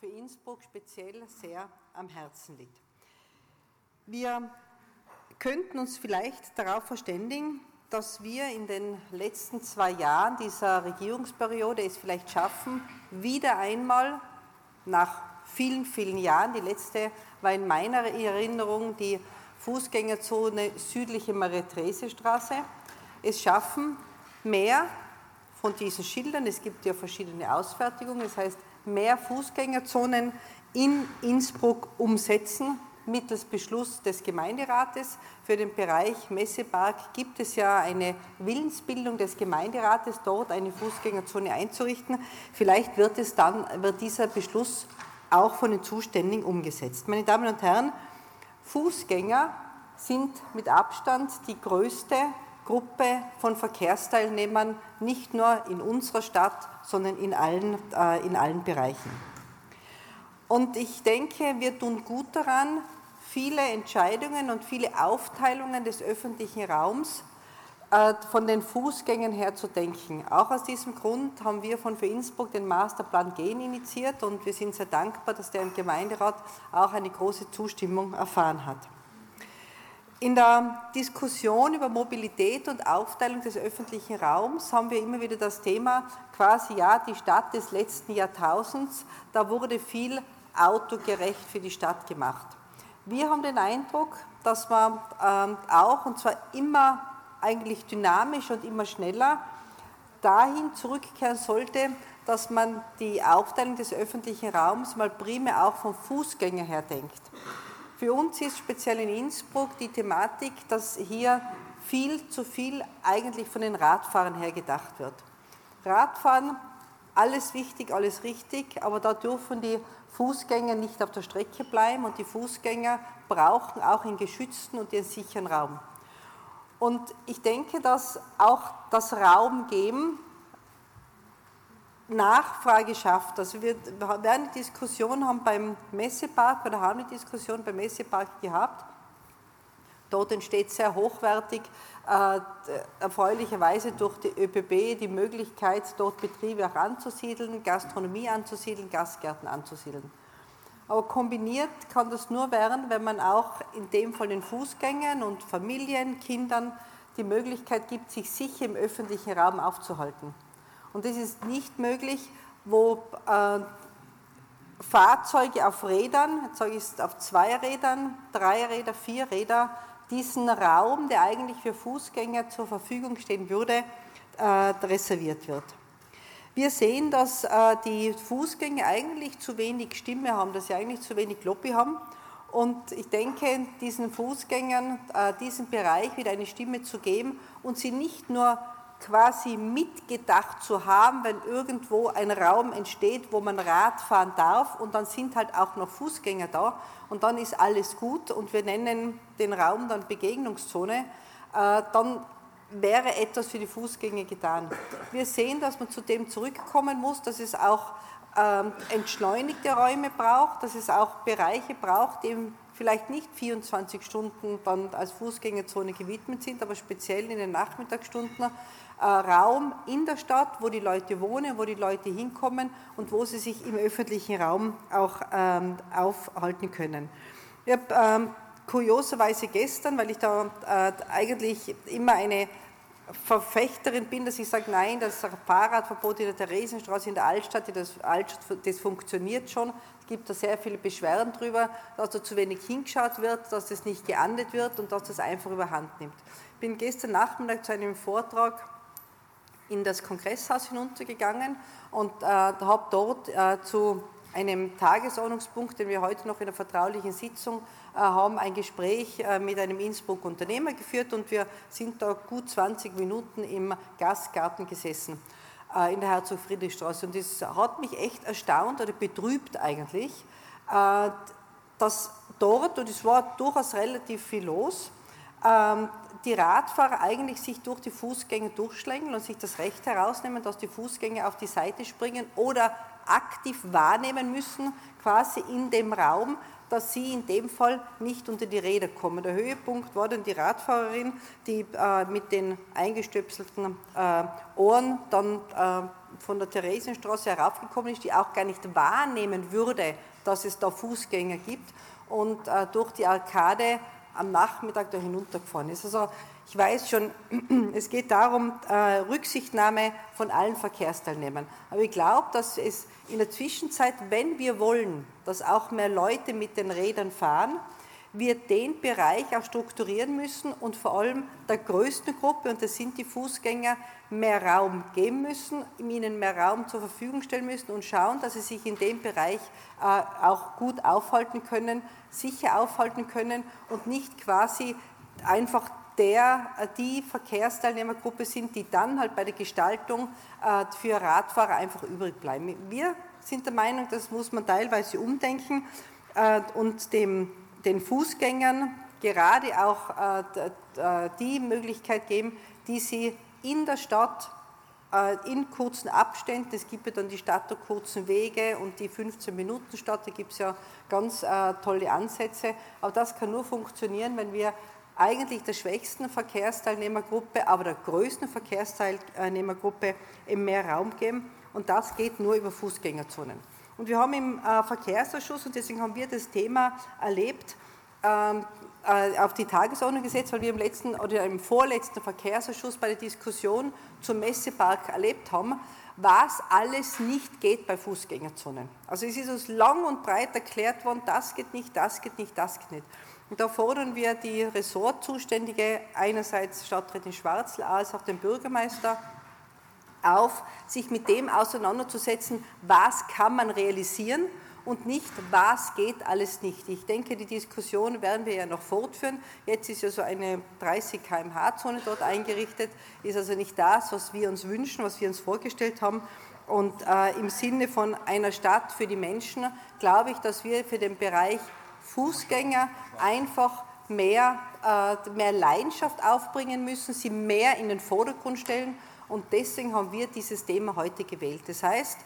für Innsbruck speziell sehr am Herzen liegt. Wir könnten uns vielleicht darauf verständigen, dass wir in den letzten zwei Jahren dieser Regierungsperiode es vielleicht schaffen, wieder einmal nach vielen, vielen Jahren, die letzte war in meiner Erinnerung die Fußgängerzone südliche Marie-Therese-Straße, es schaffen, mehr von diesen Schildern, es gibt ja verschiedene Ausfertigungen, das heißt, mehr Fußgängerzonen in Innsbruck umsetzen mittels Beschluss des Gemeinderates. Für den Bereich Messepark gibt es ja eine Willensbildung des Gemeinderates, dort eine Fußgängerzone einzurichten. Vielleicht wird, es dann, wird dieser Beschluss auch von den Zuständigen umgesetzt. Meine Damen und Herren, Fußgänger sind mit Abstand die größte Gruppe von Verkehrsteilnehmern, nicht nur in unserer Stadt, sondern in allen, äh, in allen Bereichen. Und ich denke, wir tun gut daran, viele Entscheidungen und viele Aufteilungen des öffentlichen Raums äh, von den Fußgängern her zu denken. Auch aus diesem Grund haben wir von für Innsbruck den Masterplan Gehen initiiert und wir sind sehr dankbar, dass der im Gemeinderat auch eine große Zustimmung erfahren hat. In der Diskussion über Mobilität und Aufteilung des öffentlichen Raums haben wir immer wieder das Thema quasi ja die Stadt des letzten Jahrtausends. Da wurde viel autogerecht für die Stadt gemacht. Wir haben den Eindruck, dass man ähm, auch, und zwar immer eigentlich dynamisch und immer schneller, dahin zurückkehren sollte, dass man die Aufteilung des öffentlichen Raums mal primär auch vom Fußgänger her denkt. Für uns ist speziell in Innsbruck die Thematik, dass hier viel zu viel eigentlich von den Radfahrern her gedacht wird. Radfahren, alles wichtig, alles richtig, aber da dürfen die Fußgänger nicht auf der Strecke bleiben und die Fußgänger brauchen auch einen geschützten und einen sicheren Raum. Und ich denke, dass auch das Raum geben Nachfrage schafft. Also wir werden eine Diskussion haben beim Messepark oder haben eine Diskussion beim Messepark gehabt. Dort entsteht sehr hochwertig, äh, erfreulicherweise durch die ÖPB die Möglichkeit, dort Betriebe auch anzusiedeln, Gastronomie anzusiedeln, Gastgärten anzusiedeln. Aber kombiniert kann das nur werden, wenn man auch in dem Fall den Fußgängern und Familien, Kindern die Möglichkeit gibt, sich sicher im öffentlichen Raum aufzuhalten. Und das ist nicht möglich, wo äh, Fahrzeuge auf Rädern, ich es auf zwei Rädern, drei Räder, vier Räder, diesen Raum, der eigentlich für Fußgänger zur Verfügung stehen würde, äh, reserviert wird. Wir sehen, dass äh, die Fußgänger eigentlich zu wenig Stimme haben, dass sie eigentlich zu wenig Lobby haben. Und ich denke, diesen Fußgängern äh, diesen Bereich wieder eine Stimme zu geben und sie nicht nur quasi mitgedacht zu haben, wenn irgendwo ein Raum entsteht, wo man Rad fahren darf und dann sind halt auch noch Fußgänger da und dann ist alles gut und wir nennen den Raum dann Begegnungszone, äh, dann wäre etwas für die Fußgänger getan. Wir sehen, dass man zu dem zurückkommen muss, dass es auch ähm, entschleunigte Räume braucht, dass es auch Bereiche braucht, die vielleicht nicht 24 Stunden dann als Fußgängerzone gewidmet sind, aber speziell in den Nachmittagsstunden äh, Raum in der Stadt, wo die Leute wohnen, wo die Leute hinkommen und wo sie sich im öffentlichen Raum auch ähm, aufhalten können. Ich habe ähm, kurioserweise gestern, weil ich da äh, eigentlich immer eine Verfechterin bin, dass ich sage, nein, das Fahrradverbot in der Theresienstraße in der Altstadt, das, das funktioniert schon gibt da sehr viele Beschwerden darüber, dass da zu wenig hingeschaut wird, dass das nicht geahndet wird und dass das einfach überhand nimmt. Ich bin gestern Nachmittag zu einem Vortrag in das Kongresshaus hinuntergegangen und äh, habe dort äh, zu einem Tagesordnungspunkt, den wir heute noch in der vertraulichen Sitzung äh, haben, ein Gespräch äh, mit einem Innsbruck Unternehmer geführt und wir sind da gut 20 Minuten im Gastgarten gesessen. Äh, in der Herzog-Friedrich-Straße. Und das hat mich echt erstaunt oder betrübt eigentlich, äh, dass dort, und es war durchaus relativ viel los, ähm, die Radfahrer eigentlich sich durch die Fußgänger durchschlängeln und sich das Recht herausnehmen, dass die Fußgänger auf die Seite springen oder aktiv wahrnehmen müssen, quasi in dem Raum, dass sie in dem Fall nicht unter die Räder kommen. Der Höhepunkt war dann die Radfahrerin, die äh, mit den eingestöpselten äh, Ohren dann äh, von der Theresienstraße heraufgekommen ist, die auch gar nicht wahrnehmen würde, dass es da Fußgänger gibt und äh, durch die Arkade am Nachmittag da hinuntergefahren ist. Also ich weiß schon, es geht darum, äh, Rücksichtnahme von allen Verkehrsteilnehmern. Aber ich glaube, dass es in der Zwischenzeit, wenn wir wollen, dass auch mehr Leute mit den Rädern fahren, wir den Bereich auch strukturieren müssen und vor allem der größten Gruppe, und das sind die Fußgänger, mehr Raum geben müssen, ihnen mehr Raum zur Verfügung stellen müssen und schauen, dass sie sich in dem Bereich äh, auch gut aufhalten können, sicher aufhalten können und nicht quasi einfach der, äh, die Verkehrsteilnehmergruppe sind, die dann halt bei der Gestaltung äh, für Radfahrer einfach übrig bleiben. Wir sind der Meinung, das muss man teilweise umdenken und dem den Fußgängern gerade auch äh, äh, die Möglichkeit geben, die sie in der Stadt äh, in kurzen Abständen, es gibt ja dann die Stadt der kurzen Wege und die 15-Minuten-Stadt, da gibt es ja ganz tolle Ansätze, aber das kann nur funktionieren, wenn wir eigentlich der schwächsten Verkehrsteilnehmergruppe, aber der größten Verkehrsteilnehmergruppe mehr Raum geben und das geht nur über Fußgängerzonen. Und wir haben im äh, Verkehrsausschuss, und deswegen haben wir das Thema erlebt, ähm, äh, auf die Tagesordnung gesetzt, weil wir im letzten oder im vorletzten Verkehrsausschuss bei der Diskussion zum Messepark erlebt haben, was alles nicht geht bei Fußgängerzonen. Also es ist uns lang und breit erklärt worden, das geht nicht, das geht nicht, das geht nicht. Und da fordern wir die Ressortzuständige, einerseits Stadträtin Schwarzl als auch den Bürgermeister, auf, sich mit dem auseinanderzusetzen, was kann man realisieren und nicht, was geht alles nicht. Ich denke, die Diskussion werden wir ja noch fortführen. Jetzt ist ja so eine 30 km/h-Zone dort eingerichtet, ist also nicht das, was wir uns wünschen, was wir uns vorgestellt haben. Und äh, im Sinne von einer Stadt für die Menschen glaube ich, dass wir für den Bereich Fußgänger einfach mehr, äh, mehr Leidenschaft aufbringen müssen, sie mehr in den Vordergrund stellen und deswegen haben wir dieses Thema heute gewählt. Das heißt,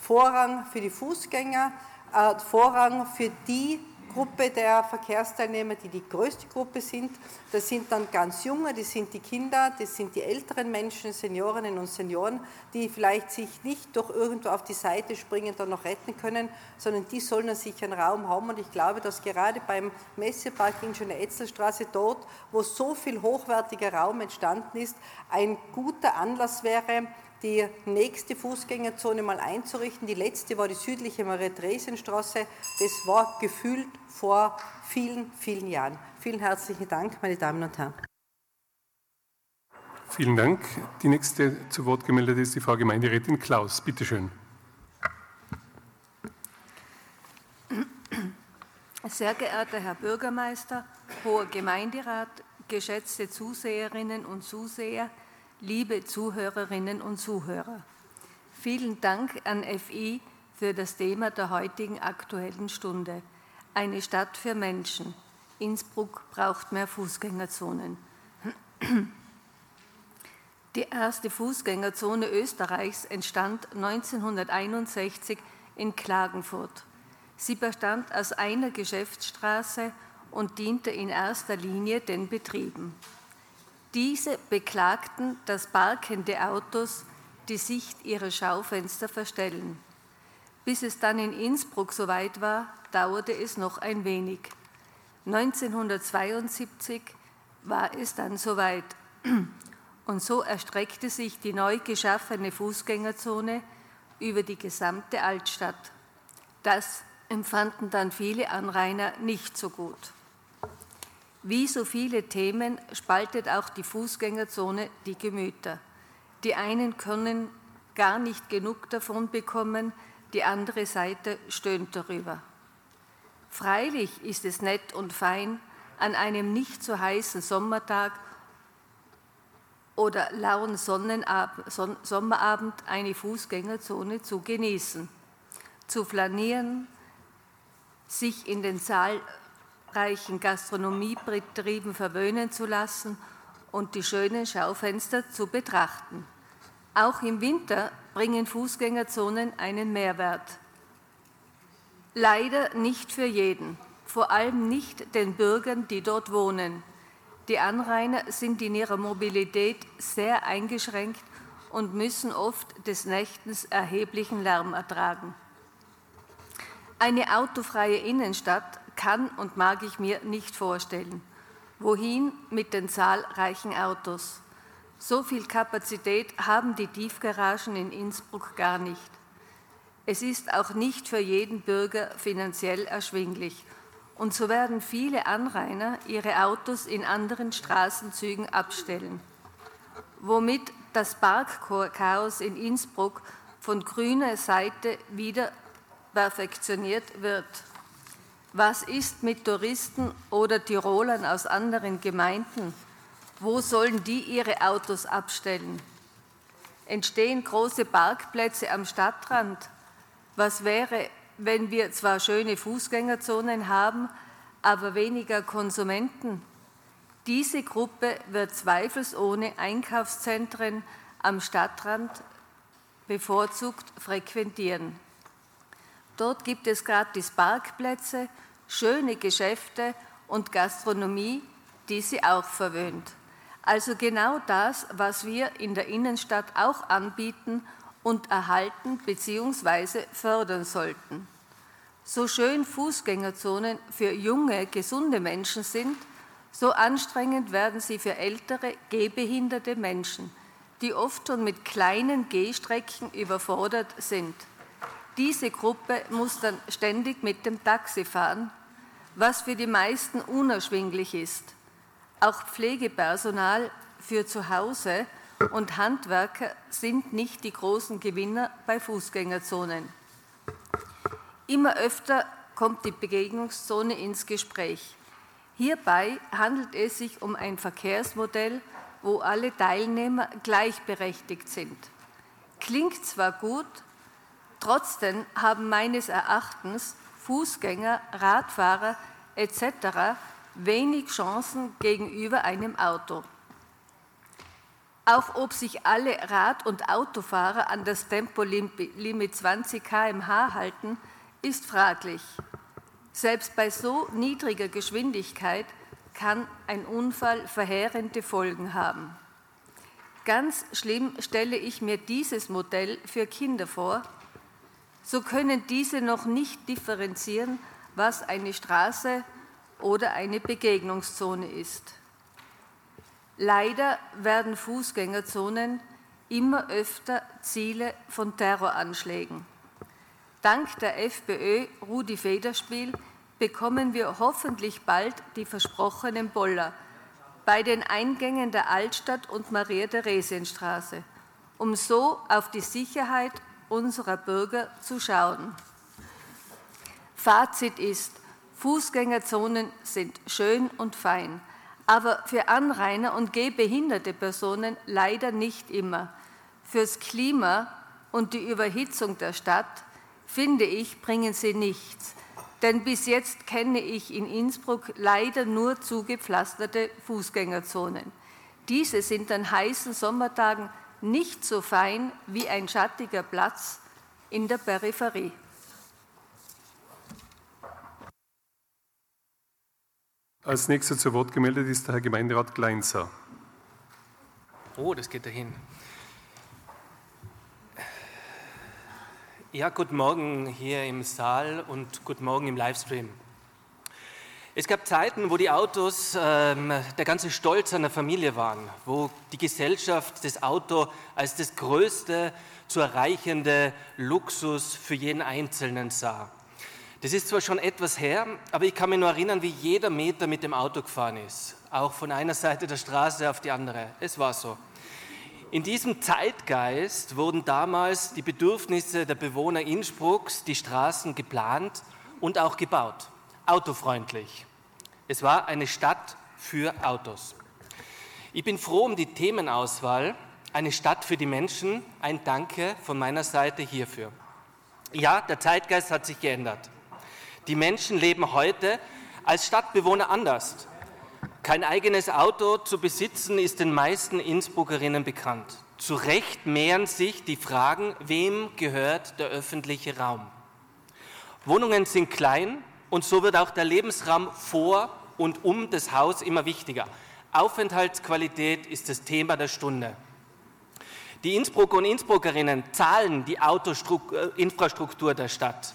Vorrang für die Fußgänger, äh, Vorrang für die Gruppe der Verkehrsteilnehmer, die die größte Gruppe sind. Das sind dann ganz junge, das sind die Kinder, das sind die älteren Menschen, Seniorinnen und Senioren, die vielleicht sich nicht durch irgendwo auf die Seite springen dann noch retten können, sondern die sollen dann sich einen Raum haben. Und ich glaube, dass gerade beim Messepark in Schöne Etzelstraße dort, wo so viel hochwertiger Raum entstanden ist, ein guter Anlass wäre, die nächste Fußgängerzone mal einzurichten. Die letzte war die südliche Maria-Dresden-Straße. Das war gefühlt vor vielen, vielen Jahren. Vielen herzlichen Dank, meine Damen und Herren. Vielen Dank. Die nächste zu Wort gemeldete ist die Frau Gemeinderätin Klaus. Bitte schön. Sehr geehrter Herr Bürgermeister, hoher Gemeinderat, geschätzte Zuseherinnen und Zuseher, liebe Zuhörerinnen und Zuhörer. Vielen Dank an FI für das Thema der heutigen Aktuellen Stunde. Eine Stadt für Menschen. Innsbruck braucht mehr Fußgängerzonen. Die erste Fußgängerzone Österreichs entstand 1961 in Klagenfurt. Sie bestand aus einer Geschäftsstraße und diente in erster Linie den Betrieben. Diese beklagten, dass parkende Autos die Sicht ihrer Schaufenster verstellen. Bis es dann in Innsbruck soweit war, dauerte es noch ein wenig. 1972 war es dann soweit. Und so erstreckte sich die neu geschaffene Fußgängerzone über die gesamte Altstadt. Das empfanden dann viele Anrainer nicht so gut. Wie so viele Themen spaltet auch die Fußgängerzone die Gemüter. Die einen können gar nicht genug davon bekommen, die andere Seite stöhnt darüber. Freilich ist es nett und fein, an einem nicht so heißen Sommertag oder lauen Sommerabend eine Fußgängerzone zu genießen, zu flanieren, sich in den Saal reichen Gastronomiebetrieben verwöhnen zu lassen und die schönen Schaufenster zu betrachten. Auch im Winter bringen Fußgängerzonen einen Mehrwert. Leider nicht für jeden, vor allem nicht den Bürgern, die dort wohnen. Die Anrainer sind in ihrer Mobilität sehr eingeschränkt und müssen oft des Nächtens erheblichen Lärm ertragen. Eine autofreie Innenstadt kann und mag ich mir nicht vorstellen. Wohin mit den zahlreichen Autos? So viel Kapazität haben die Tiefgaragen in Innsbruck gar nicht. Es ist auch nicht für jeden Bürger finanziell erschwinglich. Und so werden viele Anrainer ihre Autos in anderen Straßenzügen abstellen, womit das Parkchaos in Innsbruck von grüner Seite wieder perfektioniert wird. Was ist mit Touristen oder Tirolern aus anderen Gemeinden? Wo sollen die ihre Autos abstellen? Entstehen große Parkplätze am Stadtrand? Was wäre, wenn wir zwar schöne Fußgängerzonen haben, aber weniger Konsumenten? Diese Gruppe wird zweifelsohne Einkaufszentren am Stadtrand bevorzugt frequentieren. Dort gibt es gratis Parkplätze, schöne Geschäfte und Gastronomie, die sie auch verwöhnt. Also genau das, was wir in der Innenstadt auch anbieten und erhalten bzw. fördern sollten. So schön Fußgängerzonen für junge, gesunde Menschen sind, so anstrengend werden sie für ältere, gehbehinderte Menschen, die oft schon mit kleinen Gehstrecken überfordert sind. Diese Gruppe muss dann ständig mit dem Taxi fahren, was für die meisten unerschwinglich ist. Auch Pflegepersonal für zu Hause und Handwerker sind nicht die großen Gewinner bei Fußgängerzonen. Immer öfter kommt die Begegnungszone ins Gespräch. Hierbei handelt es sich um ein Verkehrsmodell, wo alle Teilnehmer gleichberechtigt sind. Klingt zwar gut, trotzdem haben meines Erachtens Fußgänger, Radfahrer etc wenig Chancen gegenüber einem Auto. Auch ob sich alle Rad- und Autofahrer an das Tempolimit 20 km/h halten, ist fraglich. Selbst bei so niedriger Geschwindigkeit kann ein Unfall verheerende Folgen haben. Ganz schlimm stelle ich mir dieses Modell für Kinder vor. So können diese noch nicht differenzieren, was eine Straße oder eine Begegnungszone ist. Leider werden Fußgängerzonen immer öfter Ziele von Terroranschlägen. Dank der FPÖ Rudi Federspiel bekommen wir hoffentlich bald die versprochenen Boller bei den Eingängen der Altstadt und Maria-Theresien-Straße, um so auf die Sicherheit unserer Bürger zu schauen. Fazit ist, Fußgängerzonen sind schön und fein, aber für Anrainer und gehbehinderte Personen leider nicht immer. Fürs Klima und die Überhitzung der Stadt, finde ich, bringen sie nichts. Denn bis jetzt kenne ich in Innsbruck leider nur zugepflasterte Fußgängerzonen. Diese sind an heißen Sommertagen nicht so fein wie ein schattiger Platz in der Peripherie. Als nächster zu Wort gemeldet ist der Herr Gemeinderat Gleinser. Oh, das geht dahin. Ja, guten Morgen hier im Saal und guten Morgen im Livestream. Es gab Zeiten, wo die Autos ähm, der ganze Stolz einer Familie waren, wo die Gesellschaft das Auto als das größte zu erreichende Luxus für jeden Einzelnen sah. Das ist zwar schon etwas her, aber ich kann mich nur erinnern, wie jeder Meter mit dem Auto gefahren ist. Auch von einer Seite der Straße auf die andere. Es war so. In diesem Zeitgeist wurden damals die Bedürfnisse der Bewohner Innsbrucks, die Straßen geplant und auch gebaut. Autofreundlich. Es war eine Stadt für Autos. Ich bin froh um die Themenauswahl. Eine Stadt für die Menschen. Ein Danke von meiner Seite hierfür. Ja, der Zeitgeist hat sich geändert. Die Menschen leben heute als Stadtbewohner anders. Kein eigenes Auto zu besitzen ist den meisten Innsbruckerinnen bekannt. Zu Recht mehren sich die Fragen, wem gehört der öffentliche Raum? Wohnungen sind klein und so wird auch der Lebensraum vor und um das Haus immer wichtiger. Aufenthaltsqualität ist das Thema der Stunde. Die Innsbrucker und Innsbruckerinnen zahlen die Autoinfrastruktur der Stadt.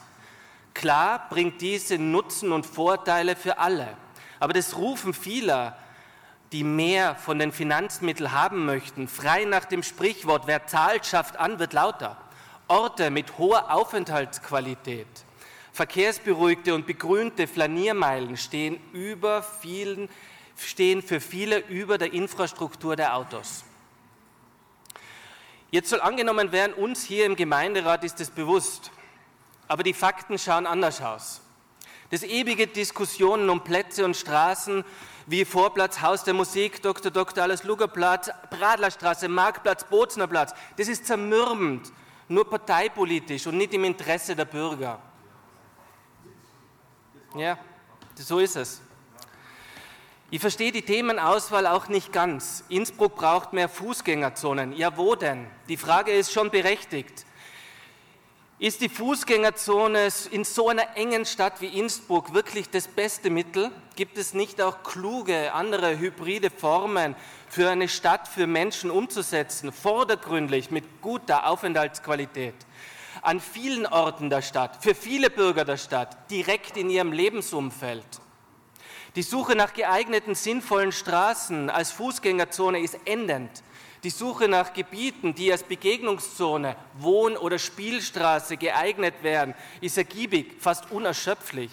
Klar bringt diese Nutzen und Vorteile für alle, aber das Rufen vieler, die mehr von den Finanzmitteln haben möchten, frei nach dem Sprichwort, wer zahlt, schafft an, wird lauter. Orte mit hoher Aufenthaltsqualität, verkehrsberuhigte und begrünte Flaniermeilen stehen, über vielen, stehen für viele über der Infrastruktur der Autos. Jetzt soll angenommen werden, uns hier im Gemeinderat ist es bewusst, aber die Fakten schauen anders aus. Das ewige Diskussionen um Plätze und Straßen wie Vorplatz, Haus der Musik, Dr. Dr. Alles Lugerplatz, Bradlerstraße, Marktplatz, Boznerplatz, das ist zermürbend, nur parteipolitisch und nicht im Interesse der Bürger. Ja, so ist es. Ich verstehe die Themenauswahl auch nicht ganz. Innsbruck braucht mehr Fußgängerzonen. Ja, wo denn? Die Frage ist schon berechtigt. Ist die Fußgängerzone in so einer engen Stadt wie Innsbruck wirklich das beste Mittel? Gibt es nicht auch kluge, andere hybride Formen für eine Stadt für Menschen umzusetzen, vordergründlich mit guter Aufenthaltsqualität? An vielen Orten der Stadt, für viele Bürger der Stadt, direkt in ihrem Lebensumfeld. Die Suche nach geeigneten, sinnvollen Straßen als Fußgängerzone ist endend. Die Suche nach Gebieten, die als Begegnungszone, Wohn- oder Spielstraße geeignet werden, ist ergiebig, fast unerschöpflich.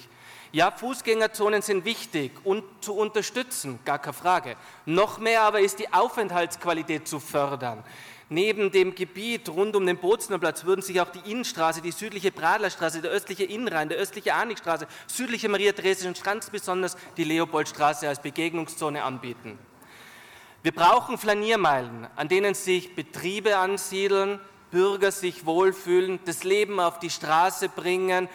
Ja, Fußgängerzonen sind wichtig und zu unterstützen, gar keine Frage. Noch mehr aber ist die Aufenthaltsqualität zu fördern. Neben dem Gebiet rund um den Boznerplatz würden sich auch die Innenstraße, die südliche Bradlerstraße, der östliche Innenrhein, der östliche Arnigstraße, südliche Maria-Theresischen Strand, besonders die Leopoldstraße als Begegnungszone anbieten. Wir brauchen Flaniermeilen, an denen sich Betriebe ansiedeln, Bürger sich wohlfühlen, das Leben auf die Straße bringen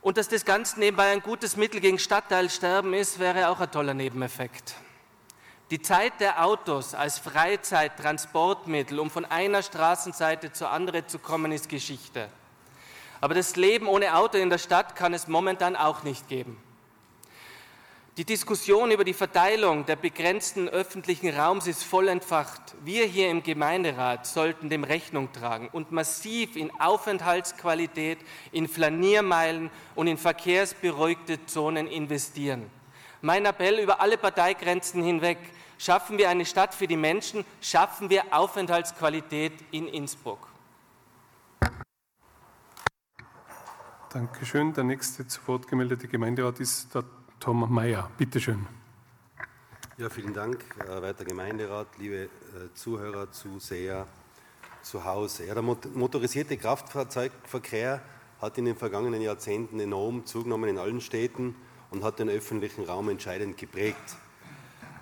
und dass das Ganze nebenbei ein gutes Mittel gegen Stadtteilsterben ist, wäre auch ein toller Nebeneffekt. Die Zeit der Autos als Freizeittransportmittel, um von einer Straßenseite zur anderen zu kommen, ist Geschichte. Aber das Leben ohne Auto in der Stadt kann es momentan auch nicht geben. Die Diskussion über die Verteilung der begrenzten öffentlichen Raums ist voll entfacht. Wir hier im Gemeinderat sollten dem Rechnung tragen und massiv in Aufenthaltsqualität, in Flaniermeilen und in verkehrsberuhigte Zonen investieren. Mein Appell über alle Parteigrenzen hinweg, Schaffen wir eine Stadt für die Menschen, schaffen wir Aufenthaltsqualität in Innsbruck. Dankeschön. Der nächste zu Wort gemeldete Gemeinderat ist der Tom Mayer. Bitte schön. Ja, vielen Dank, werter Gemeinderat, liebe äh, Zuhörer, Zuseher zu Hause. Ja, der motorisierte Kraftfahrzeugverkehr hat in den vergangenen Jahrzehnten enorm zugenommen in allen Städten und hat den öffentlichen Raum entscheidend geprägt.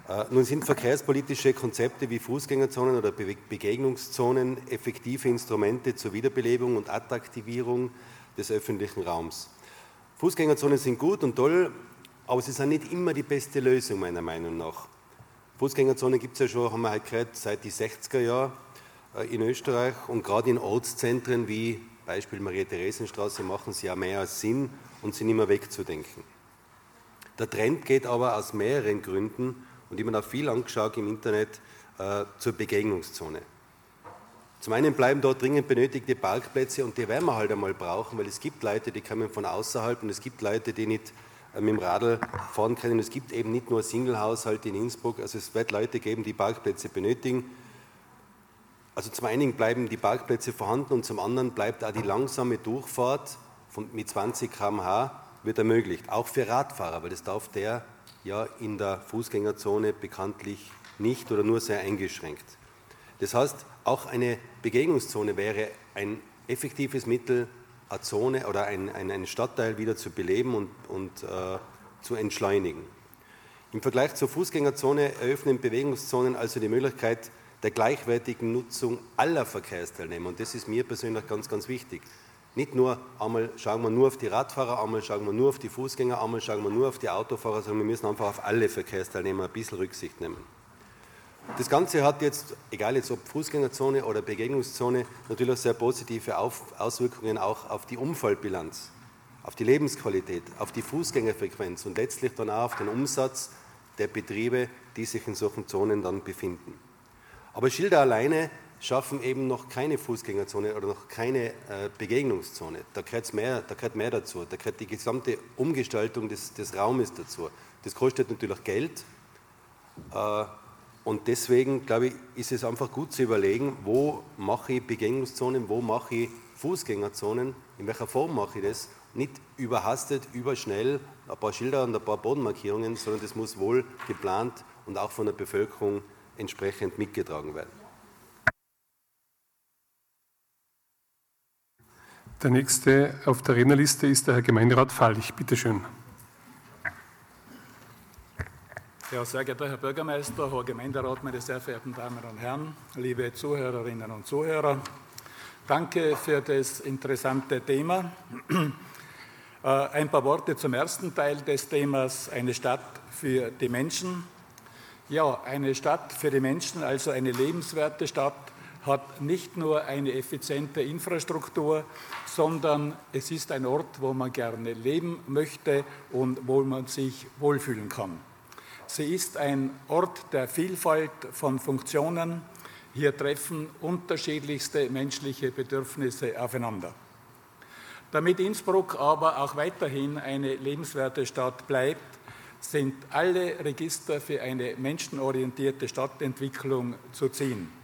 Äh, nun sind verkehrspolitische Konzepte wie Fußgängerzonen oder Begegnungszonen effektive Instrumente zur Wiederbelebung und Attraktivierung des öffentlichen Raums. Fußgängerzonen sind gut und toll, aber sie sind nicht immer die beste Lösung meiner Meinung nach. Fußgängerzonen gibt es ja schon, haben wir heute gehört, seit die 60er Jahren äh, in Österreich und gerade in Ortszentren wie Beispiel Maria-Theresien-Straße machen sie ja mehr als Sinn und sind immer wegzudenken. Der Trend geht aber aus mehreren Gründen und ich habe mir auch viel angeschaut im Internet äh, zur Begegnungszone. Zum einen bleiben dort dringend benötigte Parkplätze und die werden wir halt einmal brauchen, weil es gibt Leute, die kommen von außerhalb und es gibt Leute, die nicht äh, mit dem Radl fahren können. Es gibt eben nicht nur Single-Haushalte in Innsbruck, also es wird Leute geben, die Parkplätze benötigen. Also zum einen bleiben die Parkplätze vorhanden und zum anderen bleibt auch die langsame Durchfahrt von, mit 20 km/h wird ermöglicht, auch für Radfahrer, weil das darf der ja in der Fußgängerzone bekanntlich nicht oder nur sehr eingeschränkt. Das heißt, auch eine Begegnungszone wäre ein effektives Mittel, eine Zone oder ein, ein, einen Stadtteil wieder zu beleben und, und äh, zu entschleunigen. Im Vergleich zur Fußgängerzone eröffnen Bewegungszonen also die Möglichkeit der gleichwertigen Nutzung aller Verkehrsteilnehmer. Und das ist mir persönlich ganz, ganz wichtig. Nicht nur einmal schauen wir nur auf die Radfahrer, einmal schauen wir nur auf die Fußgänger, einmal schauen wir nur auf die Autofahrer, sondern wir müssen einfach auf alle Verkehrsteilnehmer ein bisschen Rücksicht nehmen. Das Ganze hat jetzt, egal jetzt ob Fußgängerzone oder Begegnungszone, natürlich sehr positive Auswirkungen auch auf die Unfallbilanz, auf die Lebensqualität, auf die Fußgängerfrequenz und letztlich dann auch auf den Umsatz der Betriebe, die sich in solchen Zonen dann befinden. Aber Schilder alleine schaffen eben noch keine Fußgängerzone oder noch keine äh, Begegnungszone. Da gehört mehr, da gehört mehr dazu. Da gehört die gesamte Umgestaltung des, des Raumes dazu. Das kostet natürlich Geld. Äh, und deswegen, glaube ich, ist es einfach gut zu überlegen, wo mache ich Begegnungszonen, wo mache ich Fußgängerzonen, in welcher Form mache ich das. Nicht überhastet, überschnell, ein paar Schilder und ein paar Bodenmarkierungen, sondern das muss wohl geplant und auch von der Bevölkerung entsprechend mitgetragen werden. Der nächste auf der Rednerliste ist der Herr Gemeinderat Fallich. Bitte schön. Ja, sehr geehrter Herr Bürgermeister, Herr Gemeinderat, meine sehr verehrten Damen und Herren, liebe Zuhörerinnen und Zuhörer, danke für das interessante Thema. Äh, ein paar Worte zum ersten Teil des Themas, eine Stadt für die Menschen. Ja, eine Stadt für die Menschen, also eine lebenswerte Stadt, hat nicht nur eine effiziente Infrastruktur, sondern es ist ein Ort, wo man gerne leben möchte und wo man sich wohlfühlen kann. Sie ist ein Ort der Vielfalt von Funktionen. Hier treffen unterschiedlichste menschliche Bedürfnisse aufeinander. Damit Innsbruck aber auch weiterhin eine lebenswerte Stadt bleibt, sind alle Register für eine menschenorientierte Stadtentwicklung zu ziehen.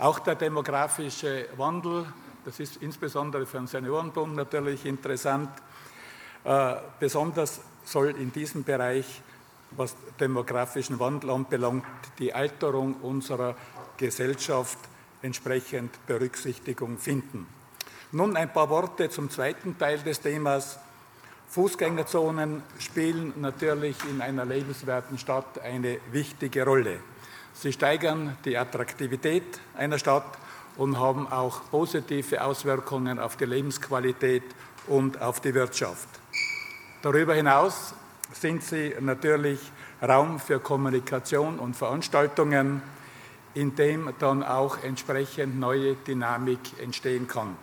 Auch der demografische Wandel, das ist insbesondere für den Seniorenbund natürlich interessant, äh, besonders soll in diesem Bereich, was demografischen Wandel anbelangt, die Alterung unserer Gesellschaft entsprechend Berücksichtigung finden. Nun ein paar Worte zum zweiten Teil des Themas. Fußgängerzonen spielen natürlich in einer lebenswerten Stadt eine wichtige Rolle. Sie steigern die Attraktivität einer Stadt und haben auch positive Auswirkungen auf die Lebensqualität und auf die Wirtschaft. Darüber hinaus sind sie natürlich Raum für Kommunikation und Veranstaltungen, in dem dann auch entsprechend neue Dynamik entstehen kann.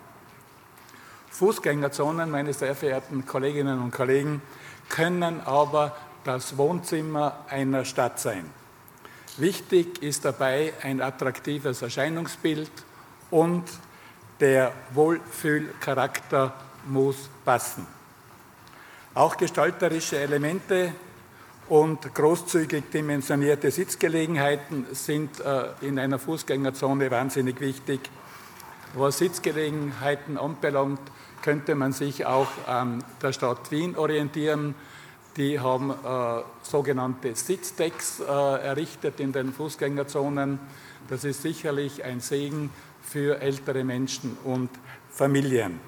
Fußgängerzonen, meine sehr verehrten Kolleginnen und Kollegen, können aber das Wohnzimmer einer Stadt sein. Wichtig ist dabei ein attraktives Erscheinungsbild und der Wohlfühlcharakter muss passen. Auch gestalterische Elemente und großzügig dimensionierte Sitzgelegenheiten sind äh, in einer Fußgängerzone wahnsinnig wichtig. Was Sitzgelegenheiten anbelangt, könnte man sich auch an der Stadt Wien orientieren. Die haben äh, sogenannte Sitzdecks äh, errichtet in den Fußgängerzonen. Das ist sicherlich ein Segen für ältere Menschen und Familien.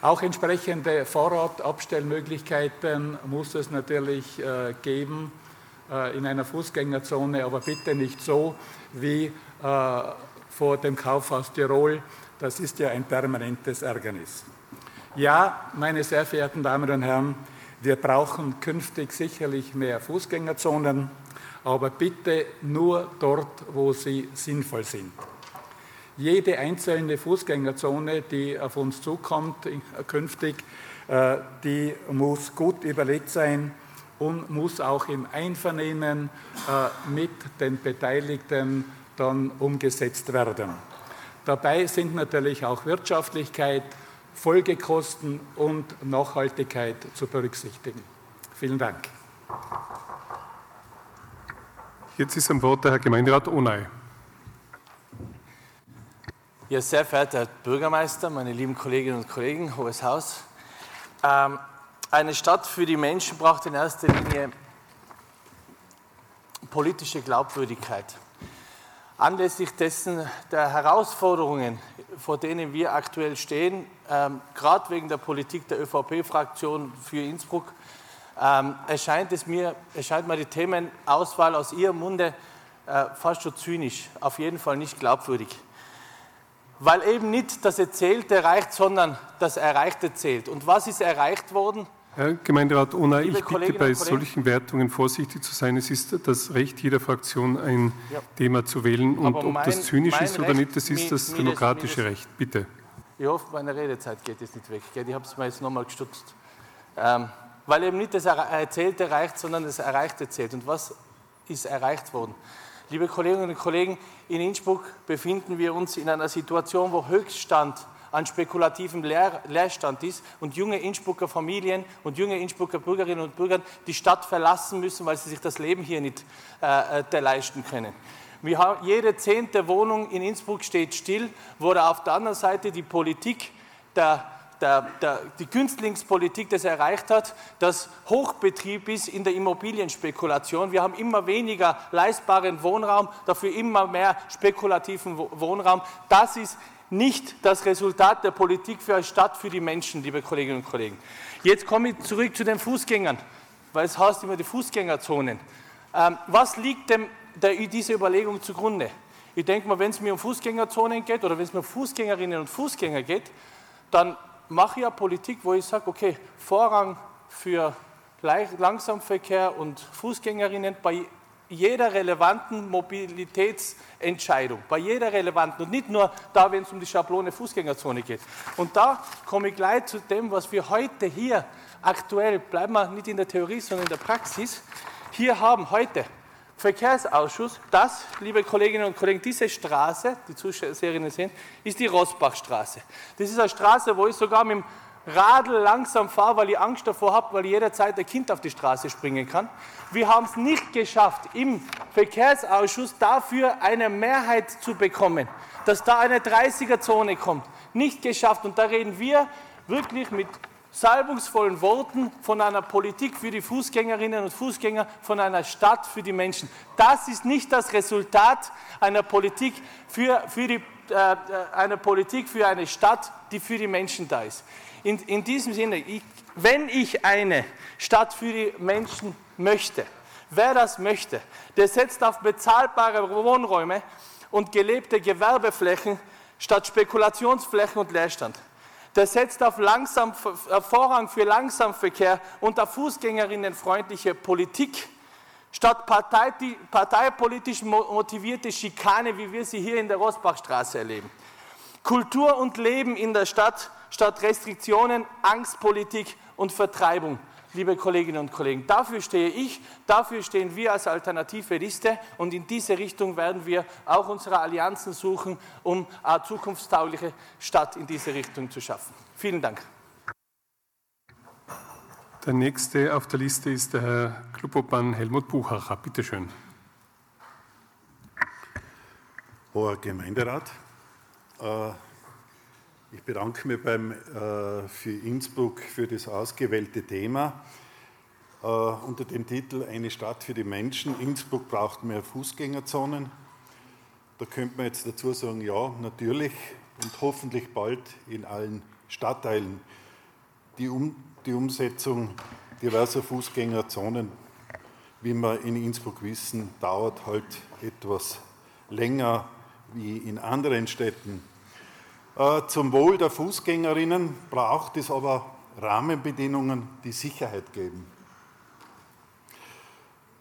Auch entsprechende Vorratabstellmöglichkeiten muss es natürlich äh, geben äh, in einer Fußgängerzone, aber bitte nicht so wie äh, vor dem Kaufhaus Tirol. Das ist ja ein permanentes Ärgernis. Ja, meine sehr verehrten Damen und Herren, wir brauchen künftig sicherlich mehr Fußgängerzonen, aber bitte nur dort, wo sie sinnvoll sind. Jede einzelne Fußgängerzone, die auf uns zukommt künftig, äh, die muss gut überlegt sein und muss auch im Einvernehmen äh, mit den Beteiligten dann umgesetzt werden. Dabei sind natürlich auch Wirtschaftlichkeit, Folgekosten und Nachhaltigkeit zu berücksichtigen. Vielen Dank. Jetzt ist am Wort der Herr Gemeinderat Onay. Ja, sehr verehrter Herr Bürgermeister, meine lieben Kolleginnen und Kollegen, Hohes Haus. Ähm, eine Stadt für die Menschen braucht in erster Linie politische Glaubwürdigkeit. Anlässlich dessen der Herausforderungen, vor denen wir aktuell stehen, ähm, gerade wegen der Politik der ÖVP-Fraktion für Innsbruck, ähm, erscheint, es mir, erscheint mir die Themenauswahl aus Ihrem Munde äh, fast schon zynisch, auf jeden Fall nicht glaubwürdig. Weil eben nicht das Erzählte reicht, sondern das Erreichte zählt. Und was ist erreicht worden? Herr Gemeinderat Ohner, ich bitte bei solchen Wertungen vorsichtig zu sein. Es ist das Recht jeder Fraktion, ein ja. Thema zu wählen. Und ob mein, das zynisch ist oder Recht, nicht, das ist das demokratische das, Recht. Bitte. Ich hoffe, meine Redezeit geht jetzt nicht weg. Ich habe es mir jetzt nochmal gestutzt. Ähm, weil eben nicht das Erzählte reicht, sondern das Erreichte zählt. Und was ist erreicht worden? Liebe Kolleginnen und Kollegen, in Innsbruck befinden wir uns in einer Situation, wo Höchststand an spekulativem Leer, Leerstand ist und junge Innsbrucker Familien und junge Innsbrucker Bürgerinnen und Bürger die Stadt verlassen müssen, weil sie sich das Leben hier nicht äh, äh leisten können. Haben, jede zehnte Wohnung in Innsbruck steht still, wo auf der anderen Seite die Politik der der, der, die Günstlingspolitik das erreicht hat, dass Hochbetrieb ist in der Immobilienspekulation. Wir haben immer weniger leistbaren Wohnraum, dafür immer mehr spekulativen Wohnraum. Das ist nicht das Resultat der Politik für eine Stadt, für die Menschen, liebe Kolleginnen und Kollegen. Jetzt komme ich zurück zu den Fußgängern, weil es heißt immer die Fußgängerzonen. Ähm, was liegt dem, der, dieser Überlegung zugrunde? Ich denke mal, wenn es mir um Fußgängerzonen geht oder wenn es mir um Fußgängerinnen und Fußgänger geht, dann mache ja Politik, wo ich sage, okay, Vorrang für Langsamverkehr und Fußgängerinnen bei jeder relevanten Mobilitätsentscheidung, bei jeder relevanten und nicht nur da, wenn es um die Schablone Fußgängerzone geht. Und da komme ich gleich zu dem, was wir heute hier aktuell, bleiben wir nicht in der Theorie, sondern in der Praxis, hier haben heute. Verkehrsausschuss, das, liebe Kolleginnen und Kollegen, diese Straße, die Zuseherinnen sehen, ist die Rosbachstraße. Das ist eine Straße, wo ich sogar mit dem Radl langsam fahre, weil ich Angst davor habe, weil jederzeit ein Kind auf die Straße springen kann. Wir haben es nicht geschafft, im Verkehrsausschuss dafür eine Mehrheit zu bekommen, dass da eine 30er-Zone kommt. Nicht geschafft. Und da reden wir wirklich mit salbungsvollen Worten von einer Politik für die Fußgängerinnen und Fußgänger, von einer Stadt für die Menschen. Das ist nicht das Resultat einer Politik für, für, die, äh, einer Politik für eine Stadt, die für die Menschen da ist. In, in diesem Sinne, ich, wenn ich eine Stadt für die Menschen möchte, wer das möchte, der setzt auf bezahlbare Wohnräume und gelebte Gewerbeflächen statt Spekulationsflächen und Leerstand der setzt auf langsam, Vorrang für Langsamverkehr und auf fußgängerinnenfreundliche Politik statt partei, parteipolitisch motivierte Schikane, wie wir sie hier in der Rosbachstraße erleben. Kultur und Leben in der Stadt statt Restriktionen, Angstpolitik und Vertreibung liebe Kolleginnen und Kollegen. Dafür stehe ich, dafür stehen wir als alternative Liste und in diese Richtung werden wir auch unsere Allianzen suchen, um eine zukunftstaugliche Stadt in diese Richtung zu schaffen. Vielen Dank. Der nächste auf der Liste ist der Herr Klubobmann Helmut Buchacher. Bitte schön. Hoher Gemeinderat, ich bedanke mich beim, äh, für Innsbruck für das ausgewählte Thema äh, unter dem Titel Eine Stadt für die Menschen. Innsbruck braucht mehr Fußgängerzonen. Da könnte man jetzt dazu sagen, ja, natürlich und hoffentlich bald in allen Stadtteilen. Die, um, die Umsetzung diverser Fußgängerzonen, wie wir in Innsbruck wissen, dauert halt etwas länger wie in anderen Städten. Äh, zum Wohl der Fußgängerinnen braucht es aber Rahmenbedingungen, die Sicherheit geben.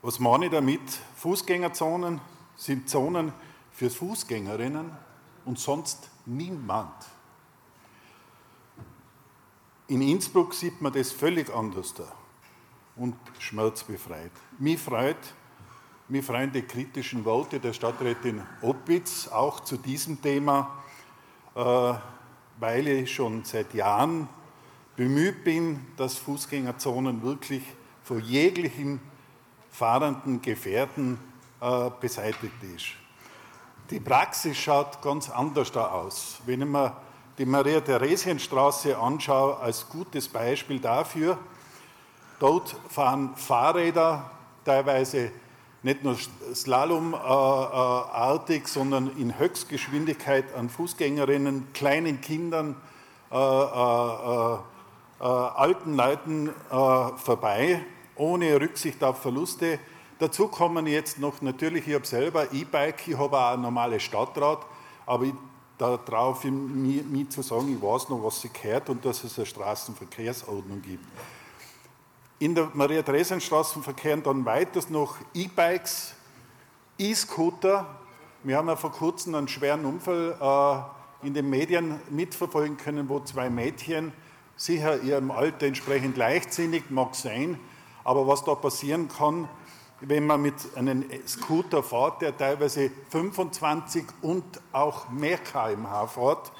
Was meine ich damit? Fußgängerzonen sind Zonen für Fußgängerinnen und sonst niemand. In Innsbruck sieht man das völlig anders da und schmerzbefreit. Mich freut, mich freuen kritischen Worte der Stadträtin Opitz auch zu diesem Thema äh, weil ich schon seit Jahren bemüht bin, dass Fußgängerzonen wirklich vor jeglichen fahrenden Gefährten äh, beseitigt ist. Die Praxis schaut ganz anders da aus. Wenn ich mir die Maria-Theresien-Straße anschaue als gutes Beispiel dafür, dort fahren Fahrräder teilweise nicht nur slalomartig, sondern in Höchstgeschwindigkeit an Fußgängerinnen, kleinen Kindern, äh, äh, äh, alten Leuten vorbei, ohne Rücksicht auf Verluste. Dazu kommen jetzt noch natürlich, ich habe selber E-Bike, ich habe auch ein normales Stadtrad, aber ich, darauf mich zu sagen, ich weiß noch, was sie gehört und dass es eine Straßenverkehrsordnung gibt. In der Maria-Theresien-Straße verkehren dann weiters noch E-Bikes, E-Scooter. Wir haben ja vor kurzem einen schweren Unfall äh, in den Medien mitverfolgen können, wo zwei Mädchen, sicher ihrem Alter entsprechend leichtsinnig, mag sein, aber was da passieren kann, wenn man mit einem Scooter fährt, der teilweise 25 und auch mehr kmh fährt.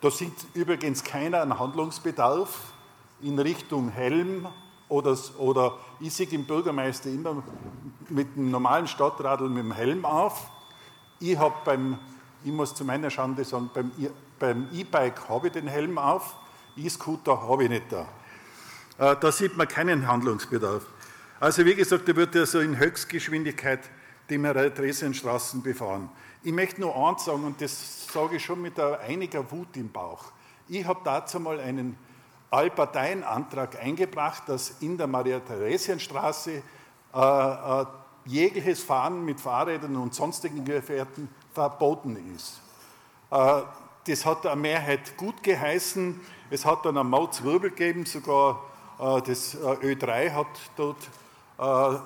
Da sieht übrigens keiner einen Handlungsbedarf in Richtung Helm oder, oder ich sehe den Bürgermeister immer mit dem normalen Stadtradl mit dem Helm auf. Ich habe beim, ich muss zu meiner Schande sagen, beim E-Bike habe ich den Helm auf, E-Scooter habe ich nicht da. Äh, da sieht man keinen Handlungsbedarf. Also wie gesagt, da wird ja so in Höchstgeschwindigkeit die Theresienstraßen befahren. Ich möchte nur eins sagen, und das sage ich schon mit einiger Wut im Bauch. Ich habe dazu mal einen Allparteienantrag eingebracht, dass in der Maria-Theresien-Straße äh, äh, jegliches Fahren mit Fahrrädern und sonstigen Gefährten verboten ist. Äh, das hat eine Mehrheit gut geheißen. Es hat dann einen Mauzwirbel gegeben, sogar äh, das äh, Ö3 hat dort äh,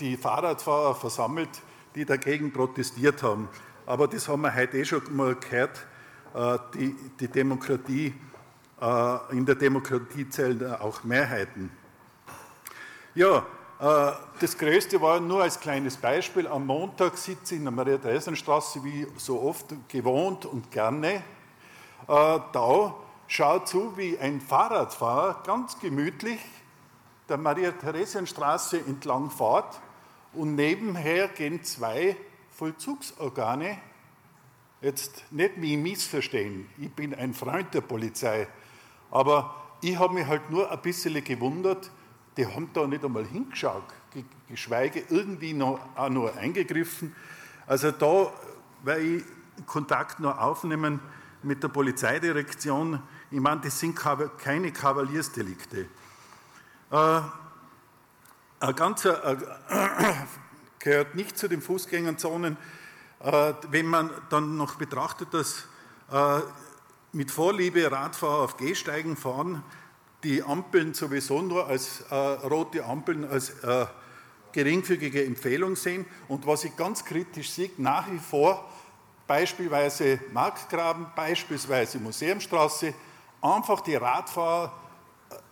die Fahrradfahrer versammelt, die dagegen protestiert haben. Aber das haben wir heute eh schon mal gehört. Die, die Demokratie, in der Demokratie zählen auch Mehrheiten. Ja, das Größte war nur als kleines Beispiel. Am Montag sitze ich in der Maria-Theresien-Straße wie so oft gewohnt und gerne. Da schau zu, wie ein Fahrradfahrer ganz gemütlich der Maria-Theresien-Straße entlang fährt und nebenher gehen zwei Vollzugsorgane, jetzt nicht mich missverstehen, ich bin ein Freund der Polizei, aber ich habe mich halt nur ein bisschen gewundert, die haben da nicht einmal hingeschaut, geschweige irgendwie noch, auch nur eingegriffen. Also da werde ich Kontakt noch aufnehmen mit der Polizeidirektion. Ich meine, das sind keine Kavaliersdelikte. Äh, ein ganzer, äh, gehört nicht zu den Fußgängerzonen, äh, wenn man dann noch betrachtet, dass äh, mit Vorliebe Radfahrer auf Gehsteigen fahren, die Ampeln sowieso nur als äh, rote Ampeln als äh, geringfügige Empfehlung sehen. Und was ich ganz kritisch sehe, nach wie vor beispielsweise Marktgraben, beispielsweise Museumstraße, einfach die Radfahrer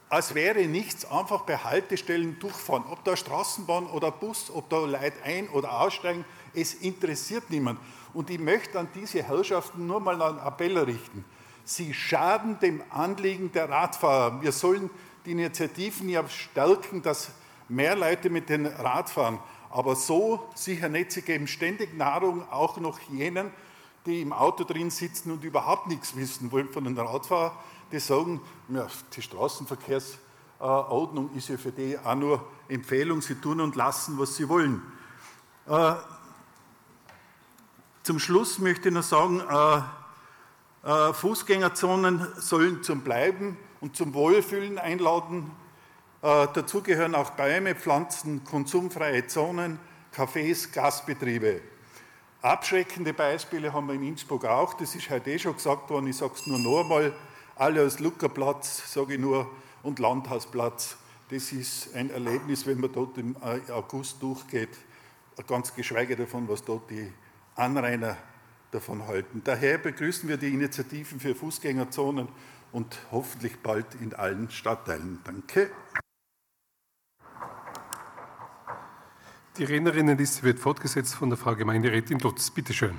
als wäre nichts, einfach bei Haltestellen durchfahren. Ob da Straßenbahn oder Bus, ob da Leute ein- oder aussteigen, es interessiert niemand. Und ich möchte an diese Herrschaften nur mal einen Appell richten. Sie schaden dem Anliegen der Radfahrer. Wir sollen die Initiativen ja stärken, dass mehr Leute mit den Rad fahren. Aber so sicher nicht. Sie geben ständig Nahrung auch noch jenen, die im Auto drin sitzen und überhaupt nichts wissen wollen von den Radfahrern die sagen, ja, die Straßenverkehrsordnung ist ja für die auch nur Empfehlung, sie tun und lassen, was sie wollen. Äh, zum Schluss möchte ich noch sagen, äh, Fußgängerzonen sollen zum Bleiben und zum Wohlfühlen einladen. Dazu gehören auch Bäume, Pflanzen, konsumfreie Zonen, Cafés, Gastbetriebe. Abschreckende Beispiele haben wir in Innsbruck auch, das ist heute eh schon gesagt worden, ich sage es nur noch einmal. Alois Luckerplatz, sage ich nur, und Landhausplatz. Das ist ein Erlebnis, wenn man dort im äh, August durchgeht, ganz geschweige davon, was dort die Anrainer davon halten. Daher begrüßen wir die Initiativen für Fußgängerzonen und hoffentlich bald in allen Stadtteilen. Danke. Die Rednerinnenliste wird fortgesetzt von der Frau Gemeinderätin Lutz. Bitte schön.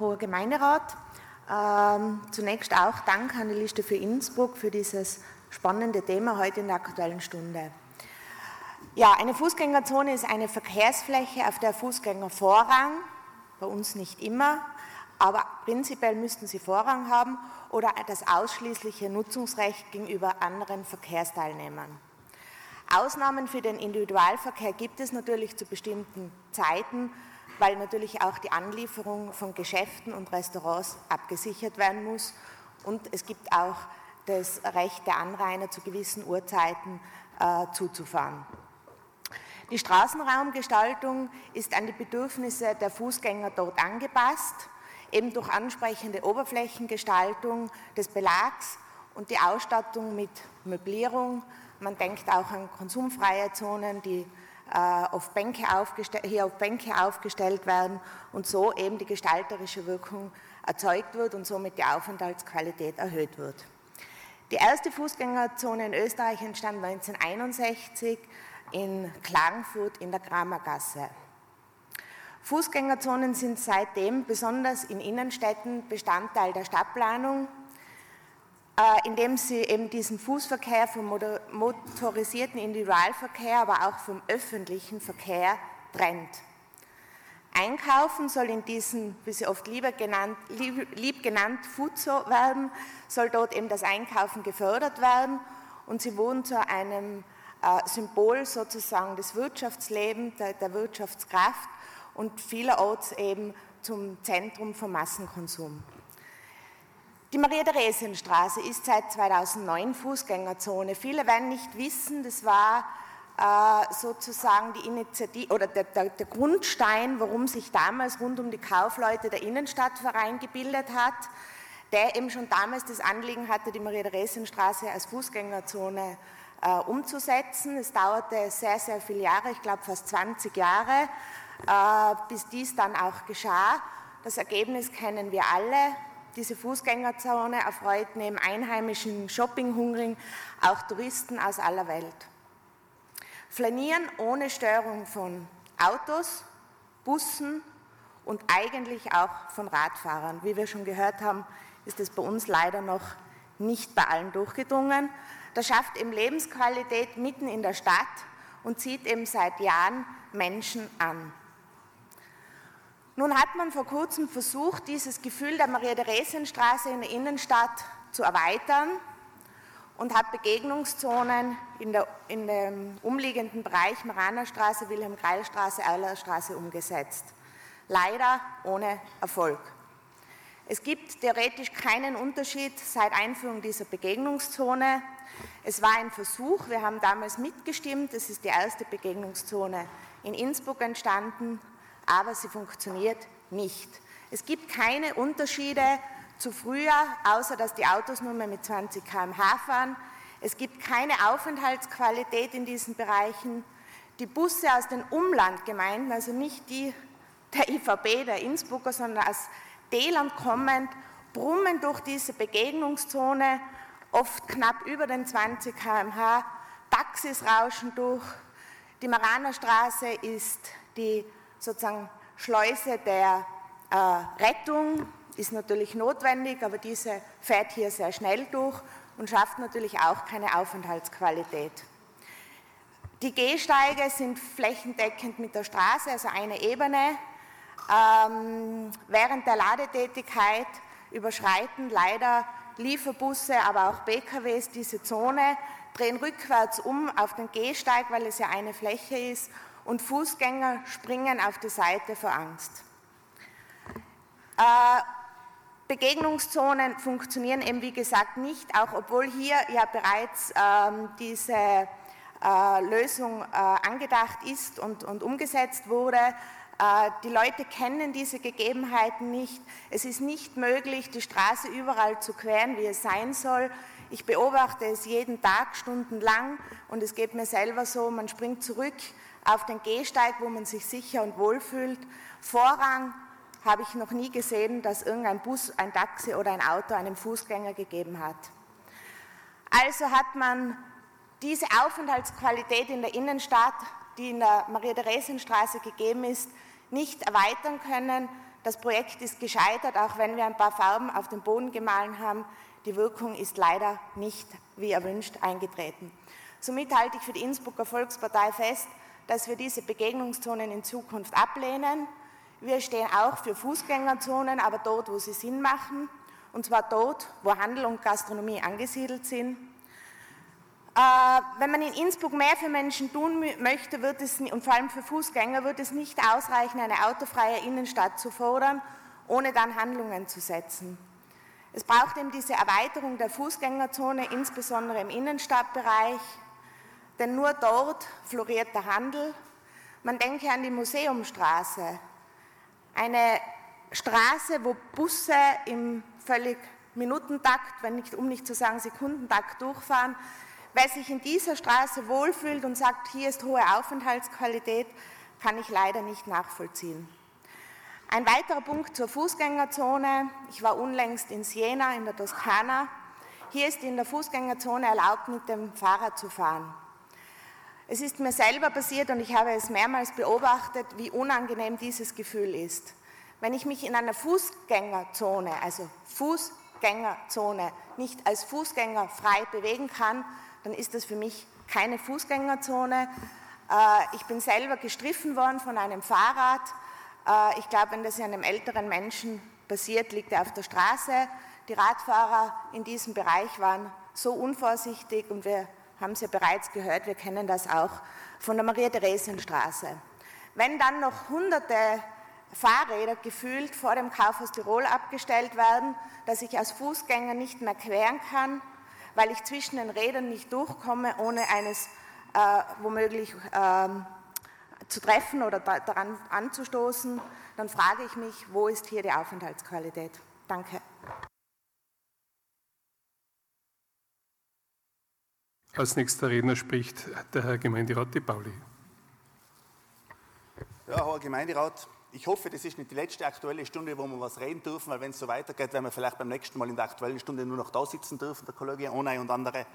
Hoher Gemeinderat. Ähm, zunächst auch Dank an die Liste für Innsbruck für dieses spannende Thema heute in der Aktuellen Stunde. Ja, eine Fußgängerzone ist eine Verkehrsfläche, auf der Fußgänger Vorrang, bei uns nicht immer, aber prinzipiell müssten sie Vorrang haben oder das ausschließliche Nutzungsrecht gegenüber anderen Verkehrsteilnehmern. Ausnahmen für den Individualverkehr gibt es natürlich zu bestimmten Zeiten, weil natürlich auch die Anlieferung von Geschäften und Restaurants abgesichert werden muss. Und es gibt auch das Recht der Anrainer zu gewissen Uhrzeiten äh, zuzufahren. Die Straßenraumgestaltung ist an die Bedürfnisse der Fußgänger dort angepasst, eben durch ansprechende Oberflächengestaltung des Belags und die Ausstattung mit Möblierung. Man denkt auch an konsumfreie Zonen, die äh, auf hier auf Bänke aufgestellt werden und so eben die gestalterische Wirkung erzeugt wird und somit die Aufenthaltsqualität erhöht wird. Die erste Fußgängerzone in Österreich entstand 1961 in Klagenfurt in der Kramergasse. Fußgängerzonen sind seitdem besonders in Innenstädten Bestandteil der Stadtplanung, äh, indem sie eben diesen Fußverkehr vom motorisierten Individualverkehr, aber auch vom öffentlichen Verkehr trennt. Einkaufen soll in diesem, wie sie oft lieber genannt, lieb, lieb genannt, Fuzo werden, soll dort eben das Einkaufen gefördert werden und sie wurden zu einem Symbol sozusagen des Wirtschaftslebens, der, der Wirtschaftskraft und vielerorts eben zum Zentrum vom Massenkonsum. Die Maria-Theresien-Straße ist seit 2009 Fußgängerzone. Viele werden nicht wissen, das war äh, sozusagen die Initiative oder der, der, der, Grundstein, warum sich damals rund um die Kaufleute der Innenstadtverein gebildet hat, der eben schon damals das Anliegen hatte, die Maria-Theresien-Straße als Fußgängerzone äh, umzusetzen. Es dauerte sehr, sehr viele Jahre, ich glaube fast 20 Jahre, äh, bis dies dann auch geschah. Das Ergebnis kennen wir alle. Diese Fußgängerzone erfreut neben einheimischen Shoppinghungrigen auch Touristen aus aller Welt. Flanieren ohne Störung von Autos, Bussen und eigentlich auch von Radfahrern. Wie wir schon gehört haben, ist es bei uns leider noch nicht bei allen durchgedrungen. Das schafft eben Lebensqualität mitten in der Stadt und zieht eben seit Jahren Menschen an. Nun hat man vor kurzem versucht, dieses Gefühl der Maria-Theresien-Straße in der Innenstadt zu erweitern und hat Begegnungszonen in, der, in dem umliegenden Bereich Maranerstraße, Wilhelm-Greil-Straße, Erlerstraße umgesetzt. Leider ohne Erfolg. Es gibt theoretisch keinen Unterschied seit Einführung dieser Begegnungszone. Es war ein Versuch, wir haben damals mitgestimmt, es ist die erste Begegnungszone in Innsbruck entstanden, aber sie funktioniert nicht. Es gibt keine Unterschiede zu früher, außer dass die Autos nur mehr mit 20 km/h fahren. Es gibt keine Aufenthaltsqualität in diesen Bereichen. Die Busse aus den Umlandgemeinden, also nicht die der IVB, der Innsbrucker, sondern aus D-Land kommend, brummen durch diese Begegnungszone, oft knapp über den 20 km/h. Taxis rauschen durch. Die Maranerstraße ist die sozusagen Schleuse der äh, Rettung ist natürlich notwendig, aber diese fährt hier sehr schnell durch und schafft natürlich auch keine Aufenthaltsqualität. Die Gehsteige sind flächendeckend mit der Straße, also eine Ebene. Ähm, während der Ladetätigkeit überschreiten leider Lieferbusse, aber auch BKWs diese Zone, drehen rückwärts um auf den Gehsteig, weil es ja eine Fläche ist und Fußgänger springen auf die Seite vor Angst. Äh, Begegnungszonen funktionieren eben wie gesagt nicht, auch obwohl hier ja bereits ähm, diese äh, Lösung äh, angedacht ist und, und umgesetzt wurde. Äh, die Leute kennen diese Gegebenheiten nicht. Es ist nicht möglich, die Straße überall zu queren, wie es sein soll. Ich beobachte es jeden Tag stundenlang und es geht mir selber so, man springt zurück auf den Gehsteig, wo man sich sicher und wohl fühlt. Vorrang habe ich noch nie gesehen, dass irgendein Bus, ein Taxi oder ein Auto einem Fußgänger gegeben hat. Also hat man diese Aufenthaltsqualität in der Innenstadt, die in der Maria-Theresien-Straße gegeben ist, nicht erweitern können. Das Projekt ist gescheitert, auch wenn wir ein paar Farben auf den Boden gemahlen haben. Die Wirkung ist leider nicht wie erwünscht eingetreten. Somit halte ich für die Innsbrucker Volkspartei fest, dass wir diese Begegnungszonen in Zukunft ablehnen. Wir stehen auch für Fußgängerzonen, aber dort, wo sie Sinn machen, und zwar dort, wo Handel und Gastronomie angesiedelt sind. Äh, wenn man in Innsbruck mehr für Menschen tun möchte, wird es, und vor allem für Fußgänger, wird es nicht ausreichen, eine autofreie Innenstadt zu fordern, ohne dann Handlungen zu setzen. Es braucht eben diese Erweiterung der Fußgängerzone, insbesondere im Innenstadtbereich, denn nur dort floriert der Handel. Man denke an die Museumstraße, eine Straße, wo Busse im völlig Minutentakt, wenn nicht, um nicht zu sagen Sekundentakt durchfahren. Wer sich in dieser Straße wohlfühlt und sagt, hier ist hohe Aufenthaltsqualität, kann ich leider nicht nachvollziehen. Ein weiterer Punkt zur Fußgängerzone. Ich war unlängst in Siena in der Toskana. hier ist in der Fußgängerzone erlaubt, mit dem Fahrrad zu fahren. Es ist mir selber passiert und ich habe es mehrmals beobachtet, wie unangenehm dieses Gefühl ist. Wenn ich mich in einer Fußgängerzone, also Fußgängerzone, nicht als Fußgänger frei bewegen kann, dann ist das für mich keine Fußgängerzone. Äh, ich bin selber gestriffen worden von einem Fahrrad. Äh, ich glaube, wenn das einem älteren Menschen passiert, liegt er auf der Straße. Die Radfahrer in diesem Bereich waren so unvorsichtig und wir haben es ja bereits gehört, wir kennen das auch von der Maria-Theresien-Straße. Wenn dann noch hunderte Fahrräder gefühlt vor dem Kaufhaus Tirol abgestellt werden, dass ich als Fußgänger nicht mehr queren kann, weil ich zwischen den Rädern nicht durchkomme, ohne eines äh, womöglich äh, zu treffen oder da, daran anzustoßen, dann frage ich mich, wo ist hier die Aufenthaltsqualität? Danke. Als nächster Redner spricht der Herr Gemeinderat De Pauli. Ja, Herr Gemeinderat, ich hoffe, das ist nicht die letzte aktuelle Stunde, wo wir was reden dürfen, weil wenn es so weitergeht, werden wir vielleicht beim nächsten Mal in der aktuellen Stunde nur noch da sitzen dürfen, der Kollege Onay und andere.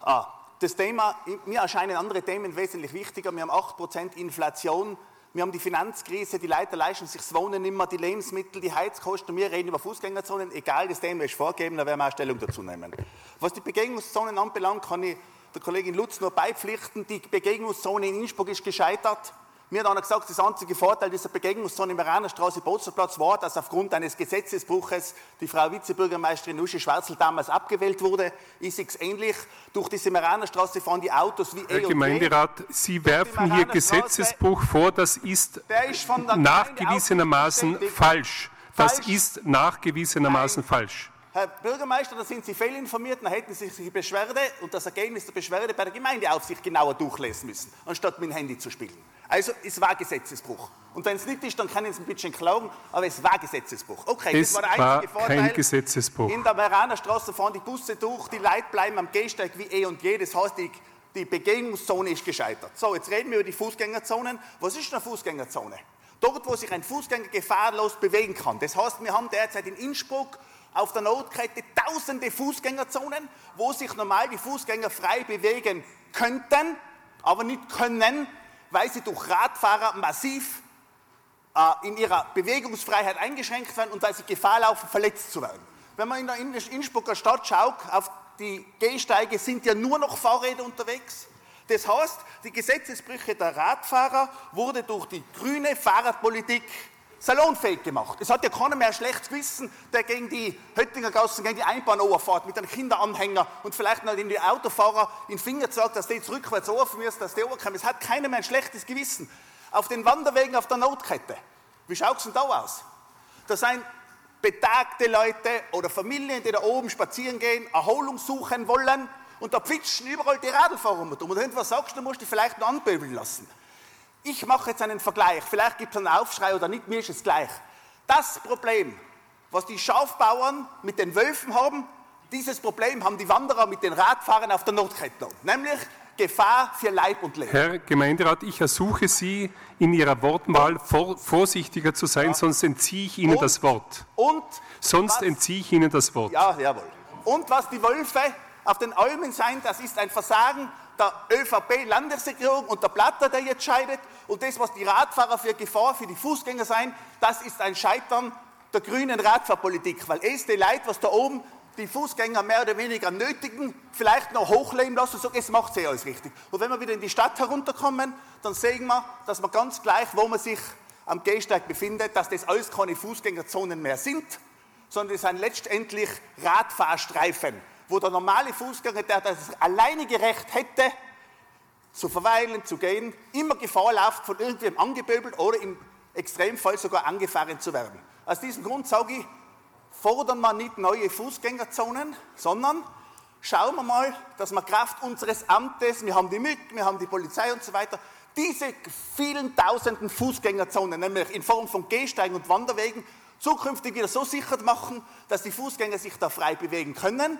Ah, das Thema, mir erscheinen andere Themen wesentlich wichtiger. Wir haben 8% Inflation, wir haben die Finanzkrise, die Leute leisten sich das Wohnen mehr, die Lebensmittel, die Heizkosten. Wir reden über Fußgängerzonen. Egal, das Thema ist vorgegeben, da werden wir auch Stellung dazu nehmen. Was die Begegnungszonen anbelangt, kann ich der Kollegin Lutz nur beipflichten. Die Begegnungszone in Innsbruck ist gescheitert. Mir hat einer gesagt, das einzige Vorteil dieser Begegnungszone im Iranerstraße Bozerplatz war, dass aufgrund eines Gesetzesbruches die Frau Vizebürgermeisterin Uschi Schwarzl damals abgewählt wurde. Ist es ähnlich? Durch diese Meranerstraße fahren die Autos wie Herr eh Gemeinderat, und Sie werfen hier Gesetzesbruch vor, das ist, ist nachgewiesenermaßen falsch. Das falsch. ist nachgewiesenermaßen Nein. falsch. Herr Bürgermeister, da sind Sie fehlinformiert, dann hätten Sie sich die Beschwerde und das Ergebnis der Beschwerde bei der Gemeindeaufsicht genauer durchlesen müssen, anstatt mit dem Handy zu spielen. Also, es war Gesetzesbruch. Und wenn es nicht ist, dann kann ich es ein bisschen klagen, aber es war Gesetzesbruch. Okay, es das war der einzige war Vorteil. Kein Gesetzesbruch. In der Meraner Straße fahren die Busse durch, die Leute bleiben am Gehsteig wie eh und je. Das heißt, die, die Begegnungszone ist gescheitert. So, jetzt reden wir über die Fußgängerzonen. Was ist eine Fußgängerzone? Dort, wo sich ein Fußgänger gefahrlos bewegen kann. Das heißt, wir haben derzeit in Innsbruck auf der Notkette tausende Fußgängerzonen, wo sich normal die Fußgänger frei bewegen könnten, aber nicht können, weil sie durch Radfahrer massiv äh, in ihrer Bewegungsfreiheit eingeschränkt werden und weil sie Gefahr laufen, verletzt zu werden. Wenn man in der Innsbrucker Stadt schaut, auf die Gehsteige sind ja nur noch Fahrräder unterwegs. Das heißt, die Gesetzesbrüche der Radfahrer wurde durch die grüne Fahrradpolitik salonfähig gemacht. Es hat ja keiner mehr ein schlechtes Gewissen, der gegen die Höttinger Gassen, gegen die Einbahn fährt mit einem Kinderanhänger und vielleicht noch den Autofahrer in den Finger sagt, dass die jetzt rückwärts laufen müssen, dass die runterkommen. Es hat keiner mehr ein schlechtes Gewissen. Auf den Wanderwegen auf der Notkette. Wie schaut es denn da aus? Da sind betagte Leute oder Familien, die da oben spazieren gehen, Erholung suchen wollen und da pfitschen überall die Radlfahrer um. Und wenn du was sagst, dann musst du dich vielleicht noch anböbeln lassen. Ich mache jetzt einen Vergleich, vielleicht gibt es einen Aufschrei oder nicht, mir ist es gleich. Das Problem, was die Schafbauern mit den Wölfen haben, dieses Problem haben die Wanderer mit den Radfahrern auf der Nordkette, nämlich Gefahr für Leib und Leben. Herr Gemeinderat, ich ersuche Sie, in Ihrer Wortwahl vor, vorsichtiger zu sein, ja. sonst entziehe ich Ihnen und, das Wort. Und sonst was, entziehe ich Ihnen das Wort. Ja, jawohl. Und was die Wölfe auf den Almen sein, das ist ein Versagen der ÖVP-Landesregierung und der Platter, der jetzt scheidet. Und das, was die Radfahrer für Gefahr für die Fußgänger sein, das ist ein Scheitern der grünen Radfahrpolitik. Weil es die Leute, was da oben die Fußgänger mehr oder weniger nötigen, vielleicht noch hochleben lassen, so, es macht sie alles richtig. Und wenn wir wieder in die Stadt herunterkommen, dann sehen wir, dass man ganz gleich, wo man sich am Gehsteig befindet, dass das alles keine Fußgängerzonen mehr sind, sondern es sind letztendlich Radfahrstreifen wo der normale Fußgänger, der das alleinige Recht hätte, zu verweilen, zu gehen, immer Gefahr läuft, von irgendwem angeböbelt oder im Extremfall sogar angefahren zu werden. Aus diesem Grund sage ich, fordern wir nicht neue Fußgängerzonen, sondern schauen wir mal, dass wir Kraft unseres Amtes, wir haben die MIG, wir haben die Polizei und so weiter, diese vielen tausenden Fußgängerzonen, nämlich in Form von Gehsteigen und Wanderwegen, zukünftig wieder so sicher machen, dass die Fußgänger sich da frei bewegen können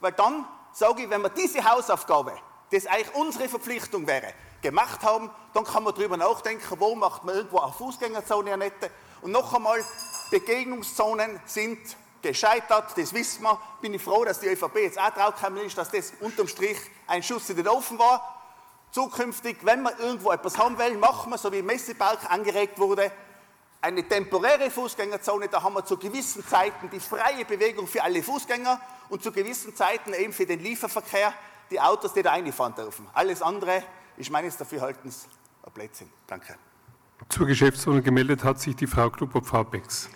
weil dann sage ich, wenn wir diese Hausaufgabe, das eigentlich unsere Verpflichtung wäre, gemacht haben, dann kann man darüber nachdenken, wo macht man irgendwo eine Fußgängerzone nette. Und noch einmal, Begegnungszonen sind gescheitert, das wissen wir. Bin ich froh, dass die ÖVP jetzt auch draufgekommen ist, dass das unterm Strich ein Schuss in den Ofen war. Zukünftig, wenn wir irgendwo etwas haben wollen, machen wir, so wie im Messepark angeregt wurde, eine temporäre Fußgängerzone. Da haben wir zu gewissen Zeiten die freie Bewegung für alle Fußgänger und zu gewissen Zeiten eben für den Lieferverkehr die Autos, die da einfahren dürfen. Alles andere ist meines Dafürhaltens ein Blödsinn. Danke. Zur Geschäftsordnung gemeldet hat sich die Frau Klubop-Frau Becks.